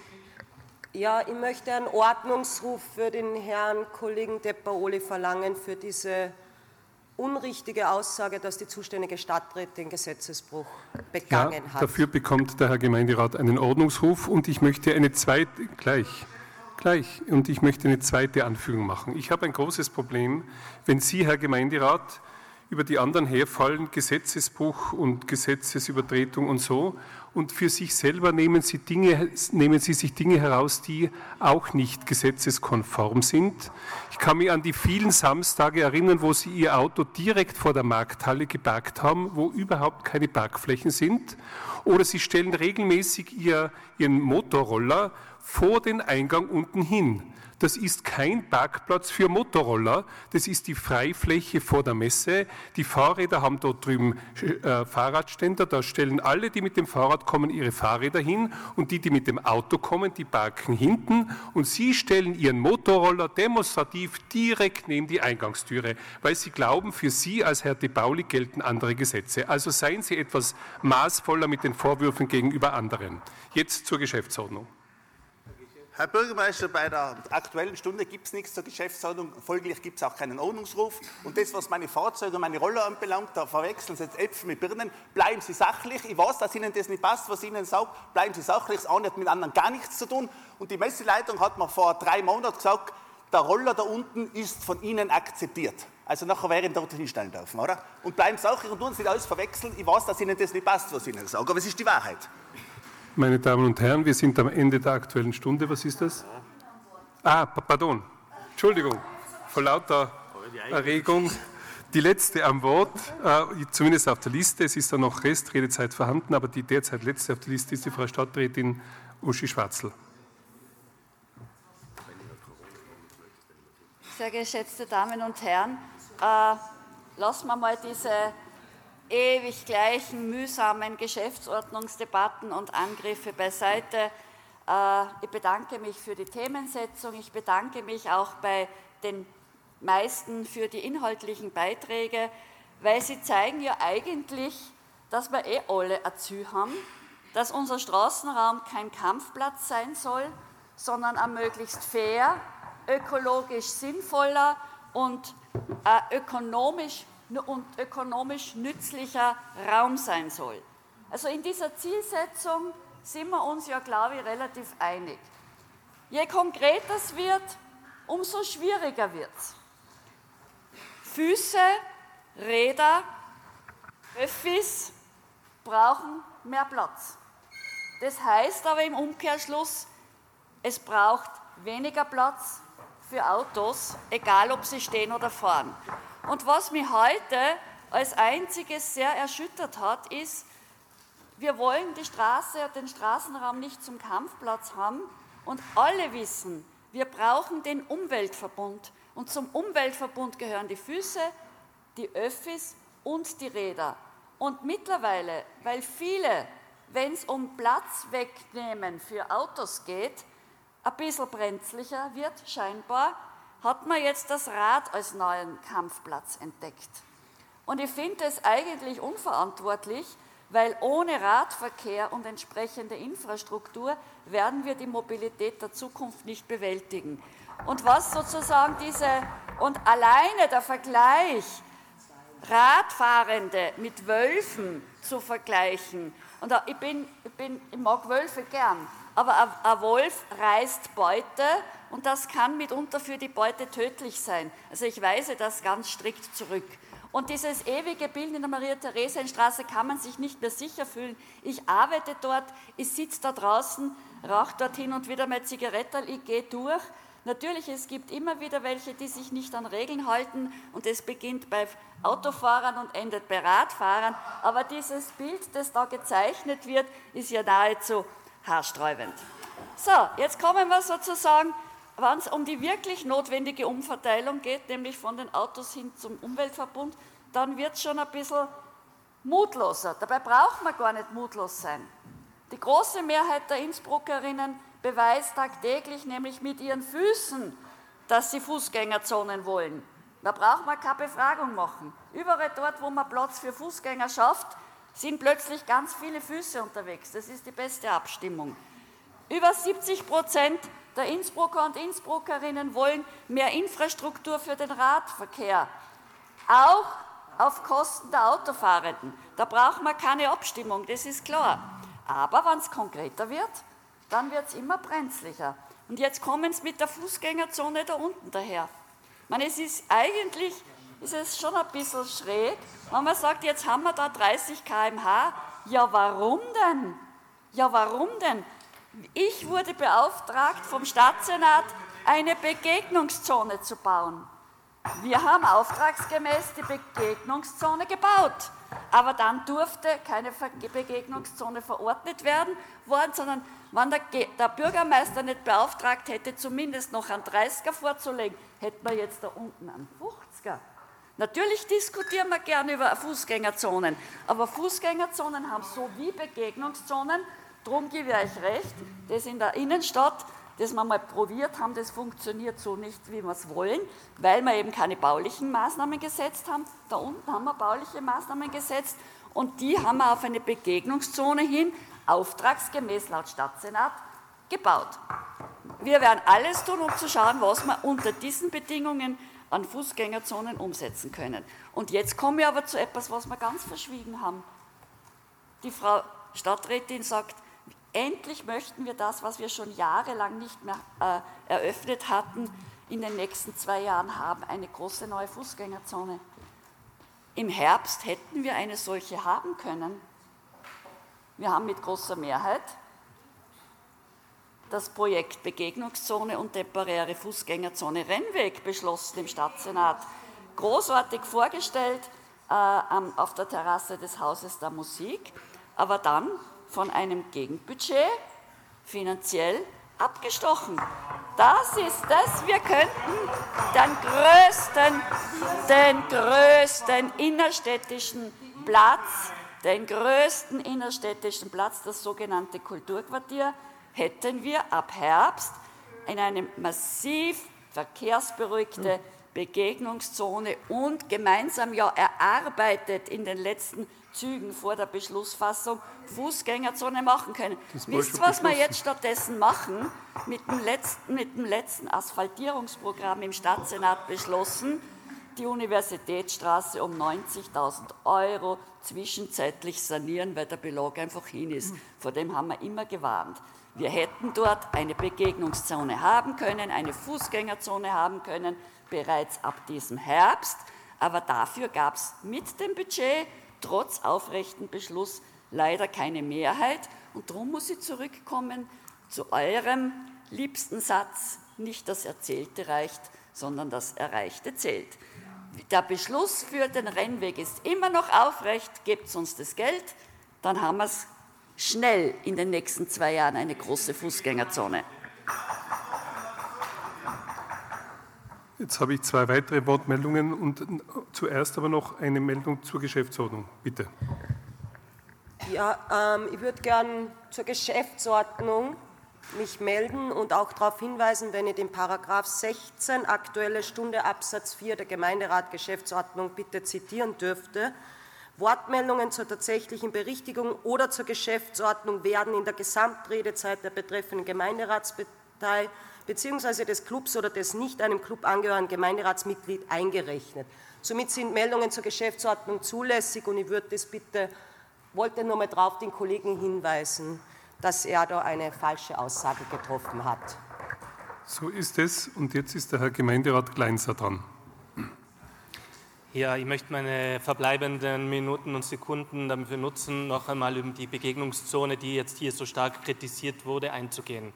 Ja, ich möchte einen Ordnungsruf für den Herrn Kollegen Depper-Oli verlangen für diese unrichtige Aussage, dass die zuständige Stadträtin den Gesetzesbruch begangen ja, hat. Dafür bekommt der Herr Gemeinderat einen Ordnungsruf und ich möchte eine zweite gleich gleich und ich möchte eine zweite Anfügung machen. Ich habe ein großes Problem, wenn Sie, Herr Gemeinderat, über die anderen herfallen, Gesetzesbruch und Gesetzesübertretung und so. Und für sich selber nehmen Sie, Dinge, nehmen Sie sich Dinge heraus, die auch nicht gesetzeskonform sind. Ich kann mich an die vielen Samstage erinnern, wo Sie Ihr Auto direkt vor der Markthalle geparkt haben, wo überhaupt keine Parkflächen sind. Oder Sie stellen regelmäßig Ihr, Ihren Motorroller vor den Eingang unten hin. Das ist kein Parkplatz für Motorroller, das ist die Freifläche vor der Messe. Die Fahrräder haben dort drüben äh, Fahrradständer, da stellen alle, die mit dem Fahrrad kommen, ihre Fahrräder hin und die, die mit dem Auto kommen, die parken hinten und sie stellen ihren Motorroller demonstrativ direkt neben die Eingangstüre, weil sie glauben, für sie als Herr de Pauli gelten andere Gesetze. Also seien Sie etwas maßvoller mit den Vorwürfen gegenüber anderen. Jetzt zur Geschäftsordnung. Herr Bürgermeister, bei der Aktuellen Stunde gibt es nichts zur Geschäftsordnung, folglich gibt es auch keinen Ordnungsruf. Und das, was meine Fahrzeuge und meine Roller anbelangt, da verwechseln Sie jetzt Äpfel mit Birnen. Bleiben Sie sachlich. Ich weiß, dass Ihnen das nicht passt, was ich Ihnen sage. Bleiben Sie sachlich. Das eine hat mit anderen gar nichts zu tun. Und die Messeleitung hat mir vor drei Monaten gesagt, der Roller da unten ist von Ihnen akzeptiert. Also nachher wäre ich dort hinstellen dürfen, oder? Und bleiben Sie sachlich und tun Sie nicht alles verwechseln. Ich weiß, dass Ihnen das nicht passt, was ich Ihnen sage, aber es ist die Wahrheit. Meine Damen und Herren, wir sind am Ende der Aktuellen Stunde. Was ist das? Ah, pardon. Entschuldigung. Vor lauter Erregung. Die letzte am Wort, äh, zumindest auf der Liste. Es ist da noch Restredezeit vorhanden, aber die derzeit letzte auf der Liste ist die Frau Stadträtin Uschi Schwarzl. Sehr geschätzte Damen und Herren, äh, lassen wir mal diese ewig gleichen mühsamen Geschäftsordnungsdebatten und Angriffe beiseite. Äh, ich bedanke mich für die Themensetzung. Ich bedanke mich auch bei den meisten für die inhaltlichen Beiträge, weil sie zeigen ja eigentlich, dass wir eh alle Ziel haben, dass unser Straßenraum kein Kampfplatz sein soll, sondern ein möglichst fair, ökologisch sinnvoller und ökonomisch und ökonomisch nützlicher Raum sein soll. Also in dieser Zielsetzung sind wir uns ja, glaube ich, relativ einig. Je konkreter es wird, umso schwieriger wird es. Füße, Räder, Öffis brauchen mehr Platz. Das heißt aber im Umkehrschluss, es braucht weniger Platz für Autos, egal ob sie stehen oder fahren. Und was mich heute als einziges sehr erschüttert hat, ist, wir wollen die Straße, den Straßenraum nicht zum Kampfplatz haben und alle wissen, wir brauchen den Umweltverbund. Und zum Umweltverbund gehören die Füße, die Öffis und die Räder. Und mittlerweile, weil viele, wenn es um Platz wegnehmen für Autos geht, ein bisschen brenzlicher wird, scheinbar, hat man jetzt das Rad als neuen Kampfplatz entdeckt. Und ich finde es eigentlich unverantwortlich, weil ohne Radverkehr und entsprechende Infrastruktur werden wir die Mobilität der Zukunft nicht bewältigen. Und was sozusagen diese, und alleine der Vergleich, Radfahrende mit Wölfen zu vergleichen, und ich, bin, ich, bin, ich mag Wölfe gern, aber ein Wolf reißt Beute und das kann mitunter für die Beute tödlich sein. Also ich weise das ganz strikt zurück. Und dieses ewige Bild in der Maria-Theresien-Straße kann man sich nicht mehr sicher fühlen. Ich arbeite dort, ich sitze da draußen, rauche dort hin und wieder meine Zigarette, ich gehe durch. Natürlich, es gibt immer wieder welche, die sich nicht an Regeln halten und es beginnt bei Autofahrern und endet bei Radfahrern. Aber dieses Bild, das da gezeichnet wird, ist ja nahezu haarsträubend. So, jetzt kommen wir sozusagen wenn es um die wirklich notwendige Umverteilung geht, nämlich von den Autos hin zum Umweltverbund, dann wird es schon ein bisschen mutloser. Dabei braucht man gar nicht mutlos sein. Die große Mehrheit der Innsbruckerinnen beweist tagtäglich nämlich mit ihren Füßen, dass sie Fußgängerzonen wollen. Da braucht man keine Befragung machen. Überall dort, wo man Platz für Fußgänger schafft, sind plötzlich ganz viele Füße unterwegs. Das ist die beste Abstimmung. Über 70 Prozent der Innsbrucker und Innsbruckerinnen wollen mehr Infrastruktur für den Radverkehr, auch auf Kosten der Autofahrenden. Da braucht man keine Abstimmung, das ist klar. Aber wenn es konkreter wird, dann wird es immer brenzlicher. Und jetzt kommen sie mit der Fußgängerzone da unten daher. Ich meine, es ist eigentlich ist es schon ein bisschen schräg, wenn man sagt, jetzt haben wir da 30 km/h. Ja, warum denn? Ja, warum denn? Ich wurde beauftragt vom Stadtsenat, eine Begegnungszone zu bauen. Wir haben auftragsgemäß die Begegnungszone gebaut. Aber dann durfte keine Begegnungszone verordnet werden worden, sondern wenn der, der, Bürgermeister nicht beauftragt hätte, zumindest noch einen 30er vorzulegen, hätten wir jetzt da unten einen 50er. Natürlich diskutieren wir gerne über Fußgängerzonen, aber Fußgängerzonen haben so wie Begegnungszonen. Darum gebe ich euch recht, das in der Innenstadt, das wir mal probiert haben, das funktioniert so nicht, wie wir es wollen, weil wir eben keine baulichen Maßnahmen gesetzt haben. Da unten haben wir bauliche Maßnahmen gesetzt und die haben wir auf eine Begegnungszone hin, auftragsgemäß laut Stadtsenat, gebaut. Wir werden alles tun, um zu schauen, was wir unter diesen Bedingungen an Fußgängerzonen umsetzen können. Und jetzt komme ich aber zu etwas, was wir ganz verschwiegen haben. Die Frau Stadträtin sagt, endlich möchten wir das, was wir schon jahrelang nicht mehr äh, eröffnet hatten, in den nächsten zwei Jahren haben, eine große neue Fußgängerzone. Im Herbst hätten wir eine solche haben können. Wir haben mit großer Mehrheit das Projekt Begegnungszone und temporäre Fußgängerzone Rennweg beschlossen im Stadtsenat. Großartig vorgestellt äh, auf der Terrasse des Hauses der Musik, aber dann von einem Gegenbudget finanziell abgestochen. Das ist das, wir könnten den größten, den größten innerstädtischen Platz, den größten innerstädtischen Platz, das sogenannte Kulturquartier, hätten wir ab Herbst in eine massiv verkehrsberuhigte Begegnungszone und gemeinsam ja erarbeitet in den letzten Zügen vor der Beschlussfassung Fußgängerzone machen können. Wisst ihr, was wir jetzt stattdessen machen? Mit dem, letzten, mit dem letzten Asphaltierungsprogramm im Stadtsenat beschlossen, die Universitätsstraße um 90.000 Euro zwischenzeitlich sanieren, weil der Belag einfach hin ist. Vor dem haben wir immer gewarnt. Wir hätten dort eine Begegnungszone haben können, eine Fußgängerzone haben können, bereits ab diesem Herbst. Aber dafür gab es mit dem Budget trotz aufrechten Beschluss leider keine Mehrheit. Und darum muss ich zurückkommen zu eurem liebsten Satz, nicht das Erzählte reicht, sondern das Erreichte zählt. Der Beschluss für den Rennweg ist immer noch aufrecht, gebt uns das Geld, dann haben wir es schnell in den nächsten zwei Jahren eine große Fußgängerzone. Jetzt habe ich zwei weitere Wortmeldungen und zuerst aber noch eine Meldung zur Geschäftsordnung. Bitte. Ja, ähm, ich würde gern zur Geschäftsordnung mich melden und auch darauf hinweisen, wenn ich den Paragraph 16 Aktuelle Stunde Absatz 4 der Gemeinderat Geschäftsordnung bitte zitieren dürfte. Wortmeldungen zur tatsächlichen Berichtigung oder zur Geschäftsordnung werden in der Gesamtredezeit der betreffenden Gemeinderatspartei bzw. des Clubs oder des nicht einem Club angehörigen Gemeinderatsmitglied eingerechnet. Somit sind Meldungen zur Geschäftsordnung zulässig und ich würde das bitte, wollte nur mal darauf den Kollegen hinweisen, dass er da eine falsche Aussage getroffen hat. So ist es und jetzt ist der Herr Gemeinderat Kleinser dran. Ja, ich möchte meine verbleibenden Minuten und Sekunden dafür nutzen, noch einmal um die Begegnungszone, die jetzt hier so stark kritisiert wurde, einzugehen.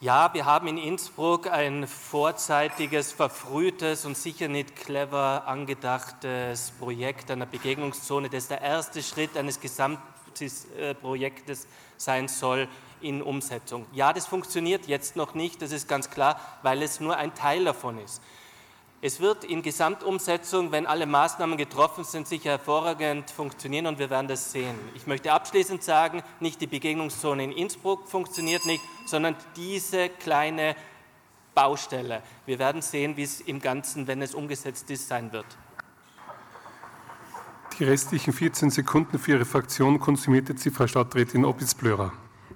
Ja, wir haben in Innsbruck ein vorzeitiges, verfrühtes und sicher nicht clever angedachtes Projekt einer Begegnungszone, das der erste Schritt eines Gesamtprojektes sein soll in Umsetzung. Ja, das funktioniert jetzt noch nicht, das ist ganz klar, weil es nur ein Teil davon ist. Es wird in Gesamtumsetzung, wenn alle Maßnahmen getroffen sind, sicher hervorragend funktionieren und wir werden das sehen. Ich möchte abschließend sagen, nicht die Begegnungszone in Innsbruck funktioniert nicht, sondern diese kleine Baustelle. Wir werden sehen, wie es im Ganzen, wenn es umgesetzt ist, sein wird. Die restlichen 14 Sekunden für Ihre Fraktion konsumiert jetzt die Frau Stadträtin Opitz-Blörer.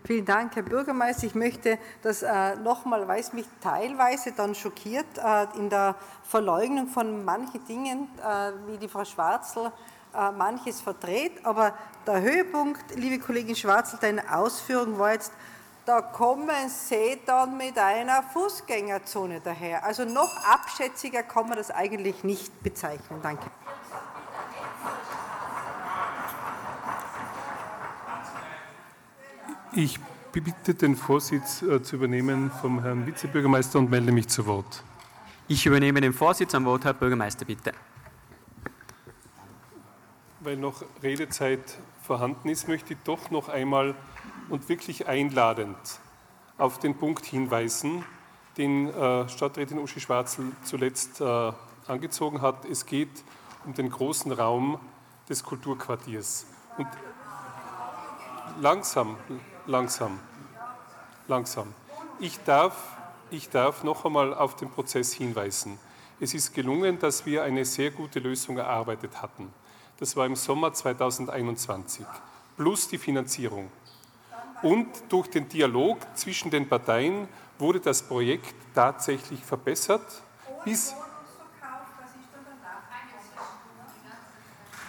Vielen Dank, Herr Bürgermeister. Ich möchte das äh, nochmal, weil es mich teilweise dann schockiert, äh, in der Verleugnung von manchen Dingen, äh, wie die Frau Schwarzel äh, manches verdreht. Aber der Höhepunkt, liebe Kollegin Schwarzel, deiner Ausführung war jetzt, da kommen Sie dann mit einer Fußgängerzone daher. Also noch abschätziger kann man das eigentlich nicht bezeichnen. Danke. Ich bitte den Vorsitz äh, zu übernehmen vom Herrn Vizebürgermeister und melde mich zu Wort. Ich übernehme den Vorsitz am Wort, Herr Bürgermeister, bitte. Weil noch Redezeit vorhanden ist, möchte ich doch noch einmal und wirklich einladend auf den Punkt hinweisen, den äh, Stadträtin Uschi Schwarzel zuletzt äh, angezogen hat. Es geht um den großen Raum des Kulturquartiers. Und langsam, langsam, langsam. Ich darf, ich darf noch einmal auf den Prozess hinweisen. Es ist gelungen, dass wir eine sehr gute Lösung erarbeitet hatten. Das war im Sommer 2021, plus die Finanzierung. Und durch den Dialog zwischen den Parteien wurde das Projekt tatsächlich verbessert, bis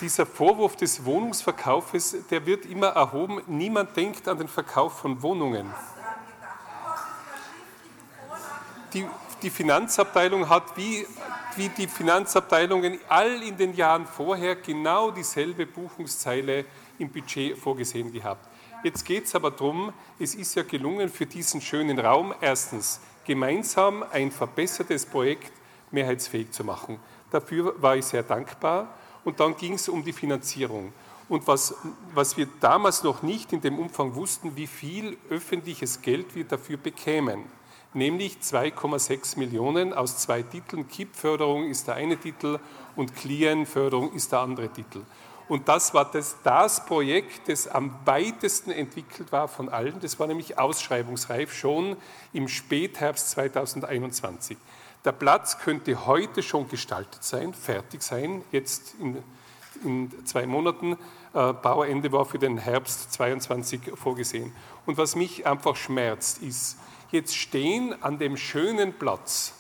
dieser Vorwurf des Wohnungsverkaufes, der wird immer erhoben. Niemand denkt an den Verkauf von Wohnungen. Die, die Finanzabteilung hat wie, wie die Finanzabteilungen all in den Jahren vorher genau dieselbe Buchungszeile im Budget vorgesehen gehabt. Jetzt geht es aber darum, es ist ja gelungen für diesen schönen Raum, erstens gemeinsam ein verbessertes Projekt mehrheitsfähig zu machen. Dafür war ich sehr dankbar und dann ging es um die Finanzierung. Und was, was wir damals noch nicht in dem Umfang wussten, wie viel öffentliches Geld wir dafür bekämen, nämlich 2,6 Millionen aus zwei Titeln. KIP-Förderung ist der eine Titel und Client-Förderung ist der andere Titel. Und das war das, das Projekt, das am weitesten entwickelt war von allen. Das war nämlich ausschreibungsreif schon im Spätherbst 2021. Der Platz könnte heute schon gestaltet sein, fertig sein, jetzt in, in zwei Monaten. Äh, Bauende war für den Herbst 22 vorgesehen. Und was mich einfach schmerzt, ist, jetzt stehen an dem schönen Platz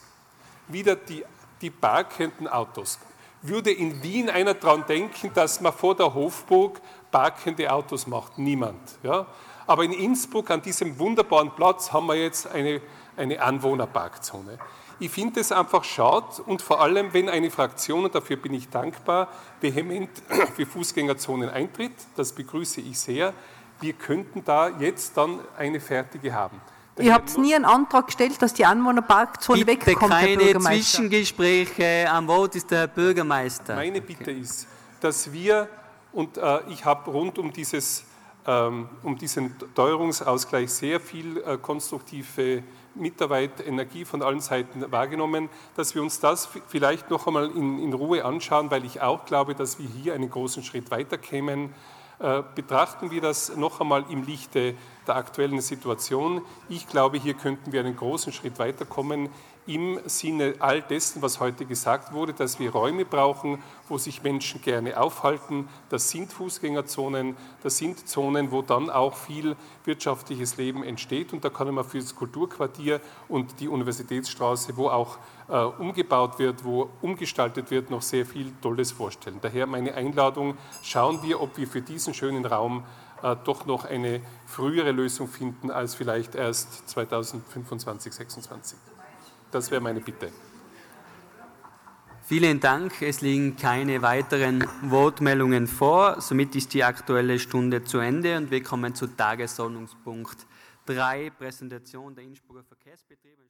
wieder die, die parkenden Autos. Würde in Wien einer daran denken, dass man vor der Hofburg parkende Autos macht? Niemand. Ja? Aber in Innsbruck, an diesem wunderbaren Platz, haben wir jetzt eine, eine Anwohnerparkzone. Ich finde es einfach schade und vor allem, wenn eine Fraktion, und dafür bin ich dankbar, vehement für Fußgängerzonen eintritt, das begrüße ich sehr, wir könnten da jetzt dann eine fertige haben. Ihr habt nie einen Antrag gestellt, dass die Anwohnerparkzone Bitte wegkommt, keine Herr Bürgermeister. Zwischengespräche. Am Wort ist der Bürgermeister. Meine Bitte ist, dass wir, und äh, ich habe rund um, dieses, ähm, um diesen Teuerungsausgleich sehr viel äh, konstruktive Mitarbeit, Energie von allen Seiten wahrgenommen, dass wir uns das vielleicht noch einmal in, in Ruhe anschauen, weil ich auch glaube, dass wir hier einen großen Schritt weiterkämen. Äh, betrachten wir das noch einmal im Lichte der aktuellen Situation. Ich glaube, hier könnten wir einen großen Schritt weiterkommen im Sinne all dessen, was heute gesagt wurde, dass wir Räume brauchen, wo sich Menschen gerne aufhalten. Das sind Fußgängerzonen, das sind Zonen, wo dann auch viel wirtschaftliches Leben entsteht. Und da kann man für das Kulturquartier und die Universitätsstraße, wo auch äh, umgebaut wird, wo umgestaltet wird, noch sehr viel Tolles vorstellen. Daher meine Einladung, schauen wir, ob wir für diesen schönen Raum äh, doch noch eine frühere Lösung finden als vielleicht erst 2025, 2026. Das wäre meine Bitte. Vielen Dank. Es liegen keine weiteren Wortmeldungen vor. Somit ist die Aktuelle Stunde zu Ende und wir kommen zu Tagesordnungspunkt 3, Präsentation der Innsbrucker Verkehrsbetriebe.